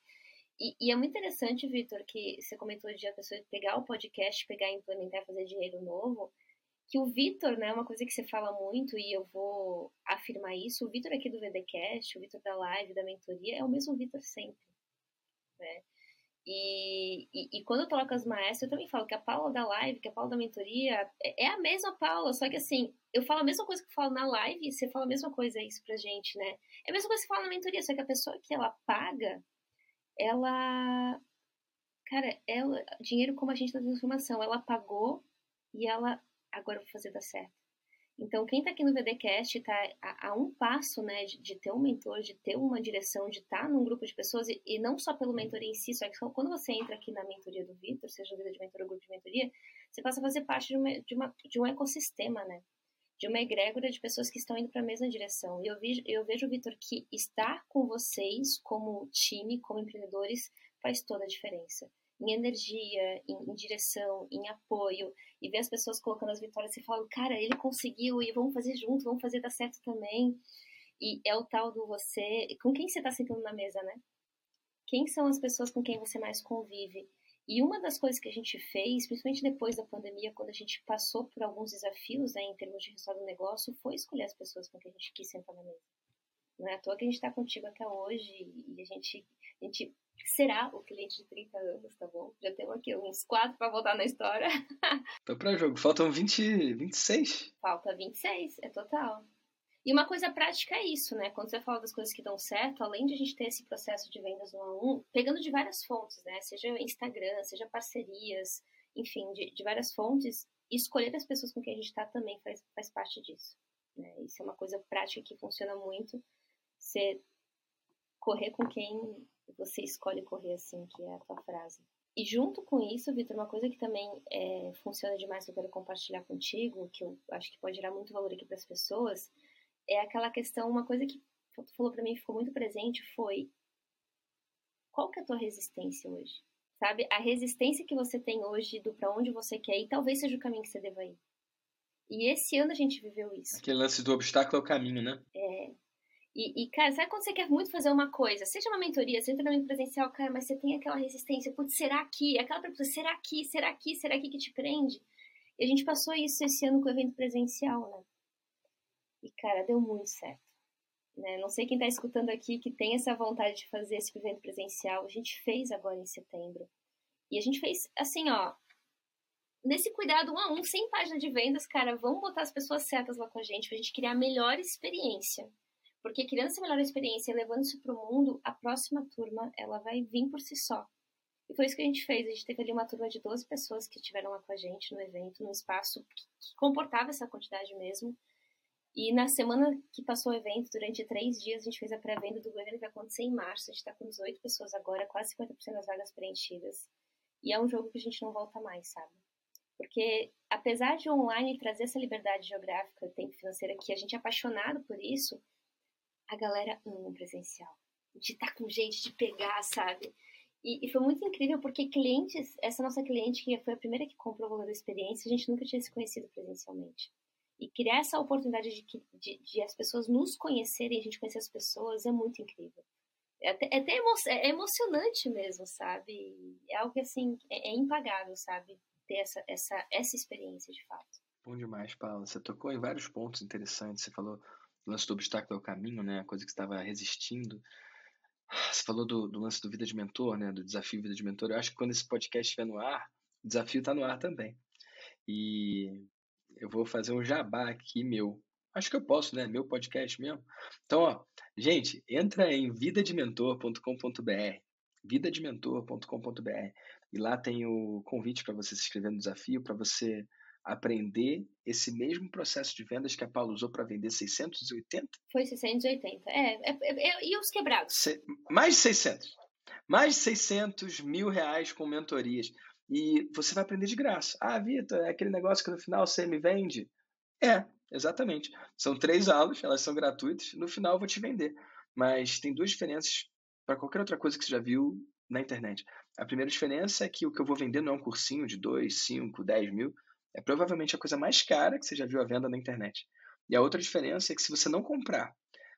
E, e é muito interessante, Vitor, que você comentou de a pessoa pegar o podcast, pegar e implementar, fazer dinheiro novo, que o Vitor, né, uma coisa que você fala muito, e eu vou afirmar isso, o Vitor aqui do VDcast, o Vitor da live, da mentoria, é o mesmo Vitor sempre, né? E, e, e, quando eu coloco as maestras, eu também falo que a Paula da live, que a Paula da mentoria, é, é a mesma Paula, só que assim, eu falo a mesma coisa que eu falo na live, e você fala a mesma coisa isso pra gente, né? É a mesma coisa que você fala na mentoria, só que a pessoa que ela paga, ela. Cara, ela. Dinheiro como agente da transformação, ela pagou e ela. Agora eu vou fazer dar certo. Então, quem está aqui no VDcast está a, a, um passo né, de, de, ter um mentor, de ter uma direção, de estar tá num grupo de pessoas, e, e, não só pelo mentor em si, só que quando você entra aqui na mentoria do Vitor, seja vida de mentor ou grupo de mentoria, você passa a fazer parte de, uma, de, uma, de um ecossistema, né? De uma egrégora de pessoas que estão indo para a mesma direção. E eu, vi, eu vejo, Vitor, que estar com vocês como time, como empreendedores, faz toda a diferença em energia, em, em, direção, em apoio, e ver as pessoas colocando as vitórias e falando, cara, ele conseguiu, e vamos fazer junto, vamos fazer dar certo também. E é o tal do você. Com quem você está sentando na mesa, né? Quem são as pessoas com quem você mais convive? E uma das coisas que a gente fez, principalmente depois da pandemia, quando a gente passou por alguns desafios né, em termos de resultado do negócio, foi escolher as pessoas com quem a gente quis sentar na mesa. Não é à toa que a gente está contigo até hoje e a gente, a gente será o cliente de 30 anos, tá bom? Já temos aqui uns quatro para voltar na história. Tô para jogo. Faltam 20, 26. Falta 26, é total. E uma coisa prática é isso, né? Quando você fala das coisas que dão certo, além de a gente ter esse processo de vendas um a um, pegando de várias fontes, né? Seja Instagram, seja parcerias, enfim, de, de várias fontes, escolher as pessoas com quem a gente está também faz, faz parte disso. Né? Isso é uma coisa prática que funciona muito. Você correr com quem você escolhe correr assim, que é a tua frase. E junto com isso, Vitor, uma coisa que também é, funciona demais que eu quero compartilhar contigo, que eu acho que pode gerar muito valor aqui para as pessoas, é aquela questão, uma coisa que tu falou para mim ficou muito presente foi qual que é a tua resistência hoje? Sabe? A resistência que você tem hoje do para onde você quer ir, talvez seja o caminho que você deva ir. E esse ano a gente viveu isso. Aquele lance do obstáculo é o caminho, né? É. E, e, cara, sabe quando você quer muito fazer uma coisa? Seja uma mentoria, seja um treinamento presencial, cara, mas você tem aquela resistência. Putz, será que? Aquela pergunta, será que? Será que? Será que que te prende? E a gente passou isso esse ano com o evento presencial, né? E, cara, deu muito certo. Né? Não sei quem tá escutando aqui que tem essa vontade de fazer esse evento presencial. A gente fez agora em setembro. E a gente fez, assim, ó, nesse cuidado um a um, sem página de vendas, cara, vamos botar as pessoas certas lá com a gente pra gente criar a melhor experiência. Porque criando essa melhor experiência e levando isso para o mundo, a próxima turma ela vai vir por si só. E foi isso que a gente fez. A gente teve ali uma turma de 12 pessoas que estiveram lá com a gente no evento, num espaço que comportava essa quantidade mesmo. E na semana que passou o evento, durante três dias, a gente fez a pré-venda do evento que vai acontecer em março. A gente está com 18 pessoas agora, quase 50% das vagas preenchidas. E é um jogo que a gente não volta mais, sabe? Porque apesar de online trazer essa liberdade geográfica, tempo financeira, que a gente é apaixonado por isso, a galera ama presencial. De estar tá com jeito de pegar, sabe? E, e, foi muito incrível porque clientes, essa nossa cliente que foi a primeira que comprou o valor da experiência, a gente nunca tinha se conhecido presencialmente. E criar essa oportunidade de, de, de as pessoas nos conhecerem, a gente conhecer as pessoas, é muito incrível. É até, é até emo, é emocionante mesmo, sabe? É algo que, assim, é, é impagável, sabe? Ter essa, essa, essa experiência, de fato. Bom demais, Paula. Você tocou em vários pontos interessantes. Você falou do lance do obstáculo ao caminho, né? A coisa que estava resistindo. Você falou do, do, lance do Vida de Mentor, né? Do desafio Vida de Mentor. Eu acho que quando esse podcast estiver no ar, o desafio está no ar também. E eu vou fazer um jabá aqui meu. Acho que eu posso, né? Meu podcast mesmo. Então, ó, gente, entra em vidadementor.com.br, vidadementor.com.br, e lá tem o convite para você se inscrever no desafio, para você aprender esse mesmo processo de vendas que a Paula usou para vender 680? Foi 680. É, é, é, é, e os quebrados? Se, mais de 600. Mais de 600 mil reais com mentorias. E você vai aprender de graça. Ah, Vitor, é aquele negócio que no final você me vende? É, exatamente. São três aulas, elas são gratuitas. No final eu vou te vender. Mas tem duas diferenças para qualquer outra coisa que você já viu na internet. A primeira diferença é que o que eu vou vender não é um cursinho de 2, 5, 10 mil. É provavelmente a coisa mais cara que você já viu à venda na internet. E a outra diferença é que se você não comprar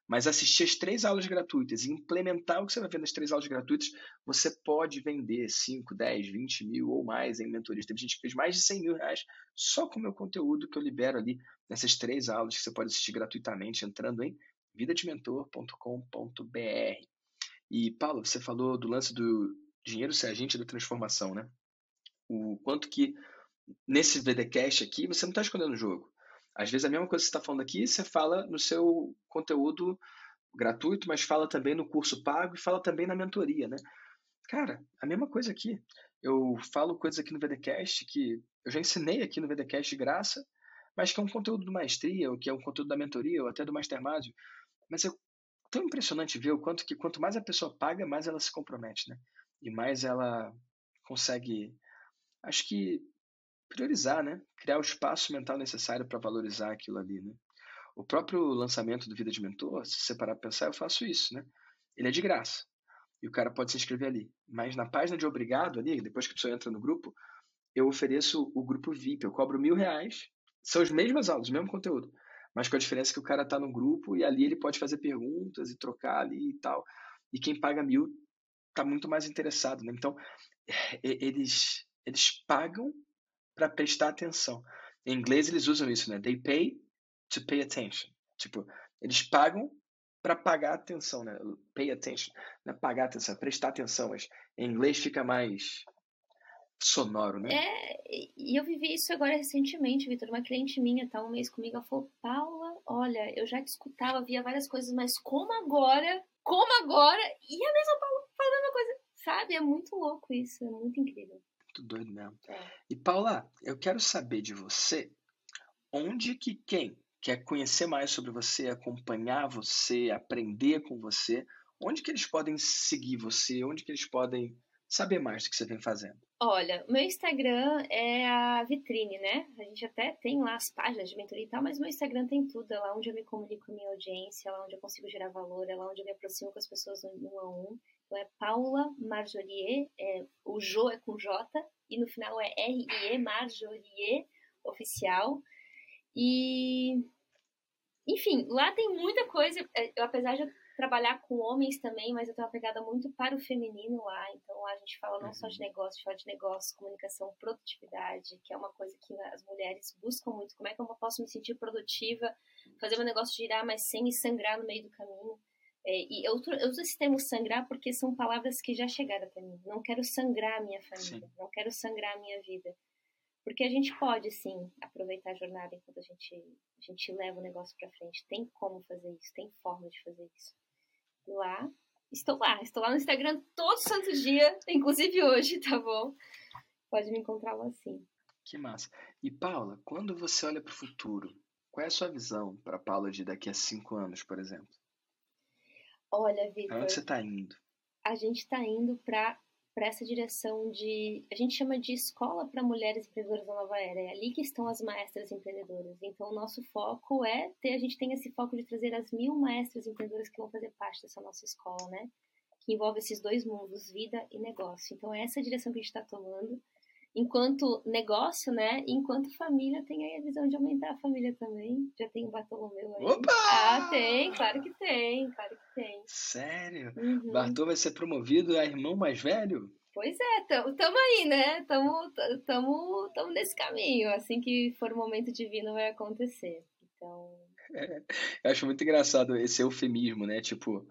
mas assistir as três aulas gratuitas e implementar o que você vai ver nas três aulas gratuitas, você pode vender 5, 10, 20 mil ou mais em mentorias. Tem gente que fez mais de 100 mil reais só com o meu conteúdo que eu libero ali nessas três aulas que você pode assistir gratuitamente entrando em vidadementor.com.br. E, Paulo, você falou do lance do dinheiro ser agente da transformação, né? O quanto que nesse VDcast aqui você não está escondendo o jogo. Às vezes a mesma coisa que você está falando aqui, você fala no seu conteúdo gratuito, mas fala também no curso pago e fala também na mentoria, né? Cara, a mesma coisa aqui. Eu falo coisas aqui no VDcast que eu já ensinei aqui no VDcast de graça, mas que é um conteúdo do maestria, ou que é um conteúdo da mentoria, ou até do mastermind. Mas é tão impressionante ver o quanto que quanto mais a pessoa paga, mais ela se compromete, né? E mais ela consegue, acho que priorizar, né? Criar o espaço mental necessário para valorizar aquilo ali, né? O próprio lançamento do Vida de Mentor, se você parar para pensar, eu faço isso, né? Ele é de graça. E o cara pode se inscrever ali. Mas na página de obrigado ali, depois que a pessoa entra no grupo, eu ofereço o grupo VIP. Eu cobro mil reais. São as mesmas aulas, o mesmo conteúdo. Mas com a diferença que o cara está no grupo e ali ele pode fazer perguntas e trocar ali e tal. E quem paga mil está muito mais interessado, né? Então, eles, eles pagam para prestar atenção. Em inglês eles usam isso, né? They pay to pay attention. Tipo, eles pagam para pagar atenção, né? Pay attention, né? pagar atenção, prestar atenção, mas em inglês fica mais sonoro, né? É, e eu vivi isso agora recentemente, Vitor. Uma cliente minha tá um mês comigo, ela falou, Paula, olha, eu já te escutava, via várias coisas, mas como agora? Como agora? E a mesma Paula faz a mesma coisa, sabe? É muito louco isso, é muito incrível. Muito doido mesmo. É. Paula, eu quero saber de você onde que quem quer conhecer mais sobre você, acompanhar você, aprender com você, onde que eles podem seguir você, onde que eles podem saber mais do que você vem fazendo? Olha, meu Instagram é a vitrine, né? A gente até tem lá as páginas de mentoria e tal, mas meu Instagram tem tudo. É lá onde eu me comunico com a minha audiência, é lá onde eu consigo gerar valor, é lá onde eu me aproximo com as pessoas um a um. É Paula Marjolier, é, o Jo é com J, e no final é R-I-E, Marjolier Oficial. E. Enfim, lá tem muita coisa. É, eu, apesar de trabalhar com homens também, mas eu tenho uma pegada muito para o feminino lá. Então lá a gente fala não uhum. só de uhum. negócio, fala de negócio, comunicação, produtividade, que é uma coisa que as mulheres buscam muito. Como é que eu posso me sentir produtiva, fazer meu negócio girar, mas sem me sangrar no meio do caminho? É, e eu, eu uso esse termo sangrar porque são palavras que já chegaram até mim. Não quero sangrar a minha família, sim. não quero sangrar a minha vida. Porque a gente pode, sim, aproveitar a jornada enquanto a gente, a gente leva o negócio para frente. Tem como fazer isso, tem forma de fazer isso lá. Estou lá, estou lá no Instagram todo santo dia, inclusive hoje, tá bom? Pode me encontrar lá sim. Que massa. E Paula, quando você olha para o futuro, Qual é a sua visão para a Paula de daqui a cinco anos, por exemplo? Olha, Vitor. Onde você está indo? A gente está indo para para essa direção de. A gente chama de escola para mulheres empreendedoras da nova era. É ali que estão as maestras empreendedoras. Então, o nosso foco é ter. A gente tem esse foco de trazer as mil maestras empreendedoras que vão fazer parte dessa nossa escola, né? Que envolve esses dois mundos, vida e negócio. Então, é essa a direção que a gente está tomando enquanto negócio, né? Enquanto família, tem aí a visão de aumentar a família também. Já tem o Bartolomeu aí. Opa! Ah, tem, claro que tem, claro que tem. Sério? Uhum. Bartô vai ser promovido a irmão mais velho? Pois é, tamo, tamo aí, né? Tamo, tamo, tamo nesse caminho. Assim que for o momento divino vai acontecer. Então. É, eu acho muito engraçado esse eufemismo, né? Tipo,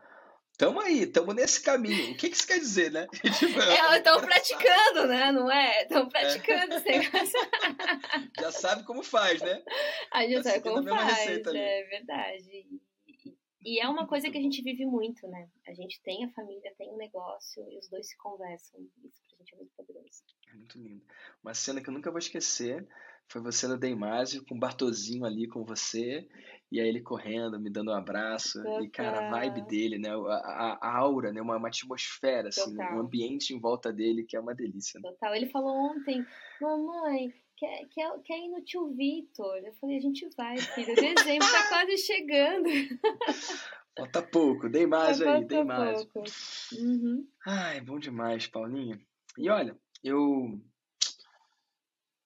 Tamo aí, tamo nesse caminho. O que, que isso quer dizer, né? Tipo, é, estão praticando, né? Não é? Estão praticando é. Já sabe como faz, né? A gente tá sabe como faz, receita, é verdade. E é uma coisa que a gente vive muito, né? A gente tem a família, tem o um negócio e os dois se conversam. Isso pra gente é muito poderoso. É muito lindo. Uma cena que eu nunca vou esquecer foi você no Deimásio, com o Bartozinho ali com você, e aí ele correndo, me dando um abraço, Total. e cara, a vibe dele, né, a, a aura, né, uma, uma atmosfera, assim, um ambiente em volta dele que é uma delícia. Né? Total, ele falou ontem, mamãe, quer, quer, quer ir no tio Vitor? Eu falei, a gente vai, filho, dezembro tá quase chegando. Falta pouco, dei mais aí, dei mais. Uhum. Ai, bom demais, Paulinha. E olha, eu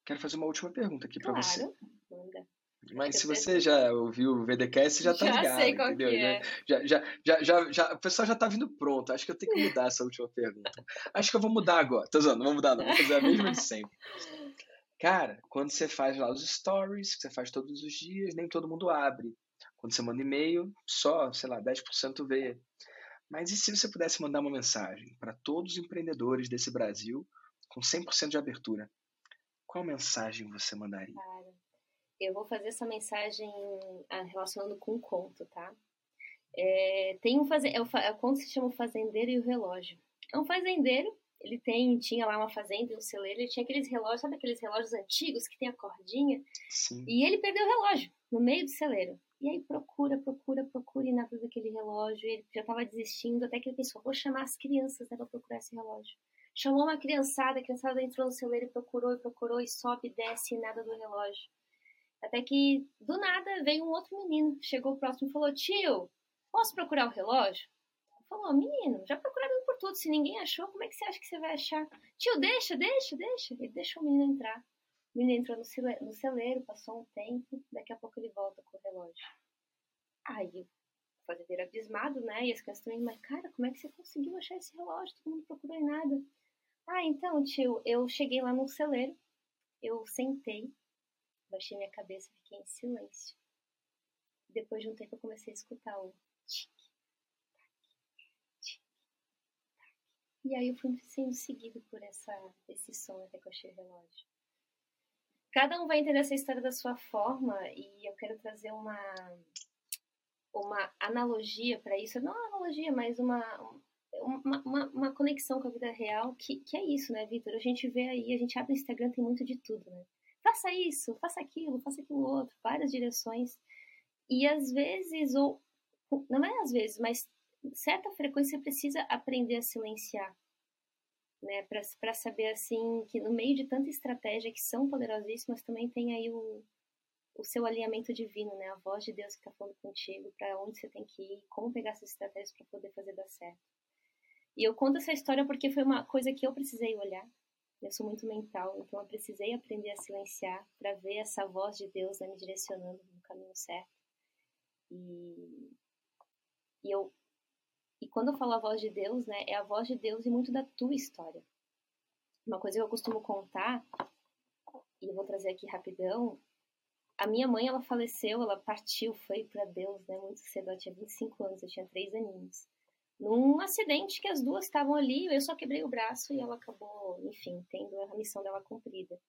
quero fazer uma última pergunta aqui para claro. você. Manda. Mas se você já ouviu o VDCast, já tá já ligado, sei qual entendeu? Que é. já, já, já, já, já, o pessoal já tá vindo pronto. Acho que eu tenho que mudar essa última pergunta. Acho que eu vou mudar agora. Tô zoando, não vou mudar não. Vou fazer a mesma de sempre. Cara, quando você faz lá os stories, que você faz todos os dias, nem todo mundo abre. Quando você manda e-mail, só, sei lá, 10% vê. Mas e se você pudesse mandar uma mensagem para todos os empreendedores desse Brasil com 100% de abertura? Qual mensagem você mandaria? Cara, eu vou fazer essa mensagem ah, relacionando com um conto, tá? É, tem um faze... é o, é o conto se chama O Fazendeiro e o Relógio. É um fazendeiro, ele tem, tinha lá uma fazenda e um celeiro, ele tinha aqueles relógios, sabe aqueles relógios antigos que tem a cordinha? Sim. E ele perdeu o relógio no meio do celeiro. E aí procura, procura, procura e nada daquele relógio. Ele já estava desistindo, até que ele pensou, vou chamar as crianças né, para procurar esse relógio. Chamou uma criançada, a criançada entrou no celeiro e procurou e procurou e sobe e desce e nada do relógio. Até que, do nada, veio um outro menino, chegou próximo e falou: Tio, posso procurar o relógio? Falou: Menino, já procuraram por tudo. Se ninguém achou, como é que você acha que você vai achar? Tio, deixa, deixa, deixa. Ele deixou o menino entrar. O menino entrou no celeiro, no celeiro, passou um tempo, daqui a pouco ele volta com o relógio. Aí o fazendeiro abismado, né? E as crianças também, mas cara, como é que você conseguiu achar esse relógio? Todo mundo procurou em nada. Ah, então, tio, eu cheguei lá no celeiro, eu sentei, baixei minha cabeça e fiquei em silêncio. Depois de um tempo eu comecei a escutar o tic, tac, tic, tac. E aí eu fui sendo seguido por essa, esse som até que eu achei o relógio. Cada um vai entender essa história da sua forma e eu quero trazer uma uma analogia para isso, não uma analogia, mas uma, uma, uma, uma, conexão com a vida real, que, que é isso, né, Vitor? A gente vê aí, a gente abre o Instagram, tem muito de tudo, né? Faça isso, faça aquilo, faça aquilo outro, várias direções. E às vezes, ou não é às vezes, mas certa frequência precisa aprender a silenciar, né? Para saber, assim, que no meio de tanta estratégia que são poderosíssimas, também tem aí o, o seu alinhamento divino, né? A voz de Deus que está falando contigo, para onde você tem que ir, como pegar essas estratégias para poder fazer dar certo. E eu conto essa história porque foi uma coisa que eu precisei olhar. Eu sou muito mental, então eu precisei aprender a silenciar para ver essa voz de Deus né, me direcionando no caminho certo. E, e eu e quando eu falo a voz de Deus, né, é a voz de Deus e muito da tua história. Uma coisa que eu costumo contar, e vou trazer aqui rapidão, a minha mãe, ela faleceu, ela partiu, foi para Deus, né, muito cedo, ela tinha 25 anos, eu tinha 3 aninhos num acidente que as duas estavam ali, eu só quebrei o braço e ela acabou, enfim, tendo a missão dela cumprida.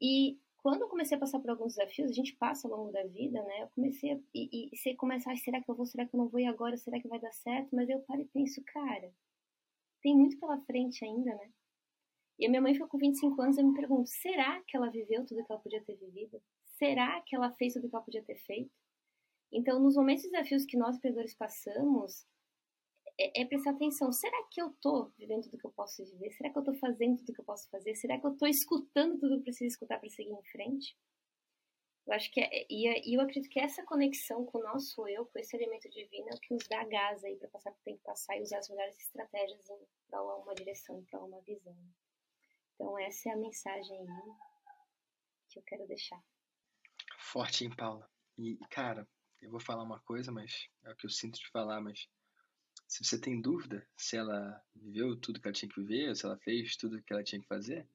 E quando eu comecei a passar por alguns desafios, a gente passa ao longo da vida, né? Eu comecei a, e, e você começa, ah, será que eu vou, será que eu não vou e agora, será que vai dar certo? Mas eu paro e penso, cara, tem muito pela frente ainda, né? E a minha mãe foi com 25 anos, eu me pergunto, será que ela viveu tudo que ela podia ter vivido? será que ela fez tudo que ela podia ter feito? Então, nos momentos de desafios que nós empreendedores passamos, é, é, prestar atenção. Será que eu estou vivendo tudo que eu posso viver? Será que eu estou fazendo tudo que eu posso fazer? Será que eu estou escutando tudo que eu preciso escutar para seguir em frente? Eu acho que é, e, eu acredito que essa conexão com o nosso eu, com esse elemento divino, é o que nos dá gás aí para passar o que tem que passar e usar as melhores estratégias para uma direção, para uma visão. Então essa é a mensagem aí que eu quero deixar. Forte, hein, Paula? E, cara, eu vou falar uma coisa, mas é o que eu sinto de falar, mas se você tem dúvida se ela viveu tudo que ela tinha que viver, se ela fez tudo que ela tinha que fazer,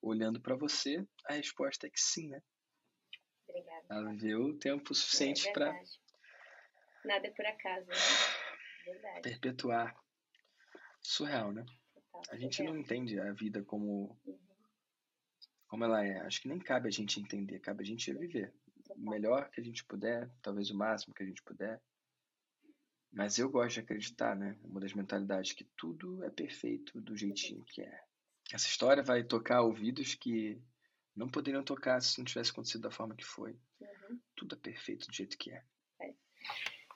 olhando para você, a resposta é que sim, né? Obrigada. Ela viveu o tempo suficiente é para nada é por acaso, né? Verdade. perpetuar. Surreal, né? Total, a gente surreal. não entende a vida como uhum. como ela é. Acho que nem cabe a gente entender, cabe a gente viver o melhor que a gente puder, talvez o máximo que a gente puder. Mas eu gosto de acreditar, né? Uma das mentalidades que tudo é perfeito do jeitinho que é. Essa história vai tocar ouvidos que não poderiam tocar se não tivesse acontecido da forma que foi. Uhum. Tudo é perfeito do jeito que é. é.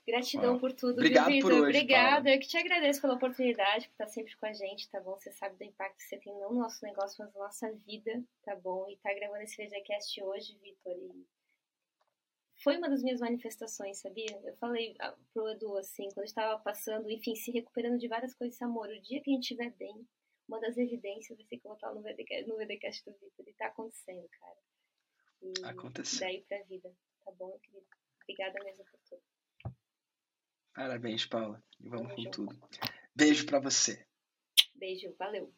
Gratidão por tudo, Obrigado viu, por hoje, Obrigada. Eu que te agradeço pela oportunidade, por estar sempre com a gente, tá bom? Você sabe do impacto que você tem não no nosso negócio, mas na nossa vida, tá bom? E tá gravando esse VGCast hoje, Vitor, e foi uma das minhas manifestações, sabia? Eu falei ah, pro Edu, assim, quando estava passando, enfim, se recuperando de várias coisas, amor, o dia que a gente estiver bem, uma das evidências vai ser que eu vou estar no VDcast, no VDcast do Vitor. E tá acontecendo, cara. E Aconteceu. Daí pra vida. Tá bom, querido? Obrigada mesmo por tudo. Parabéns, Paula. E vamos, com tudo. Beijo pra você. Beijo, valeu.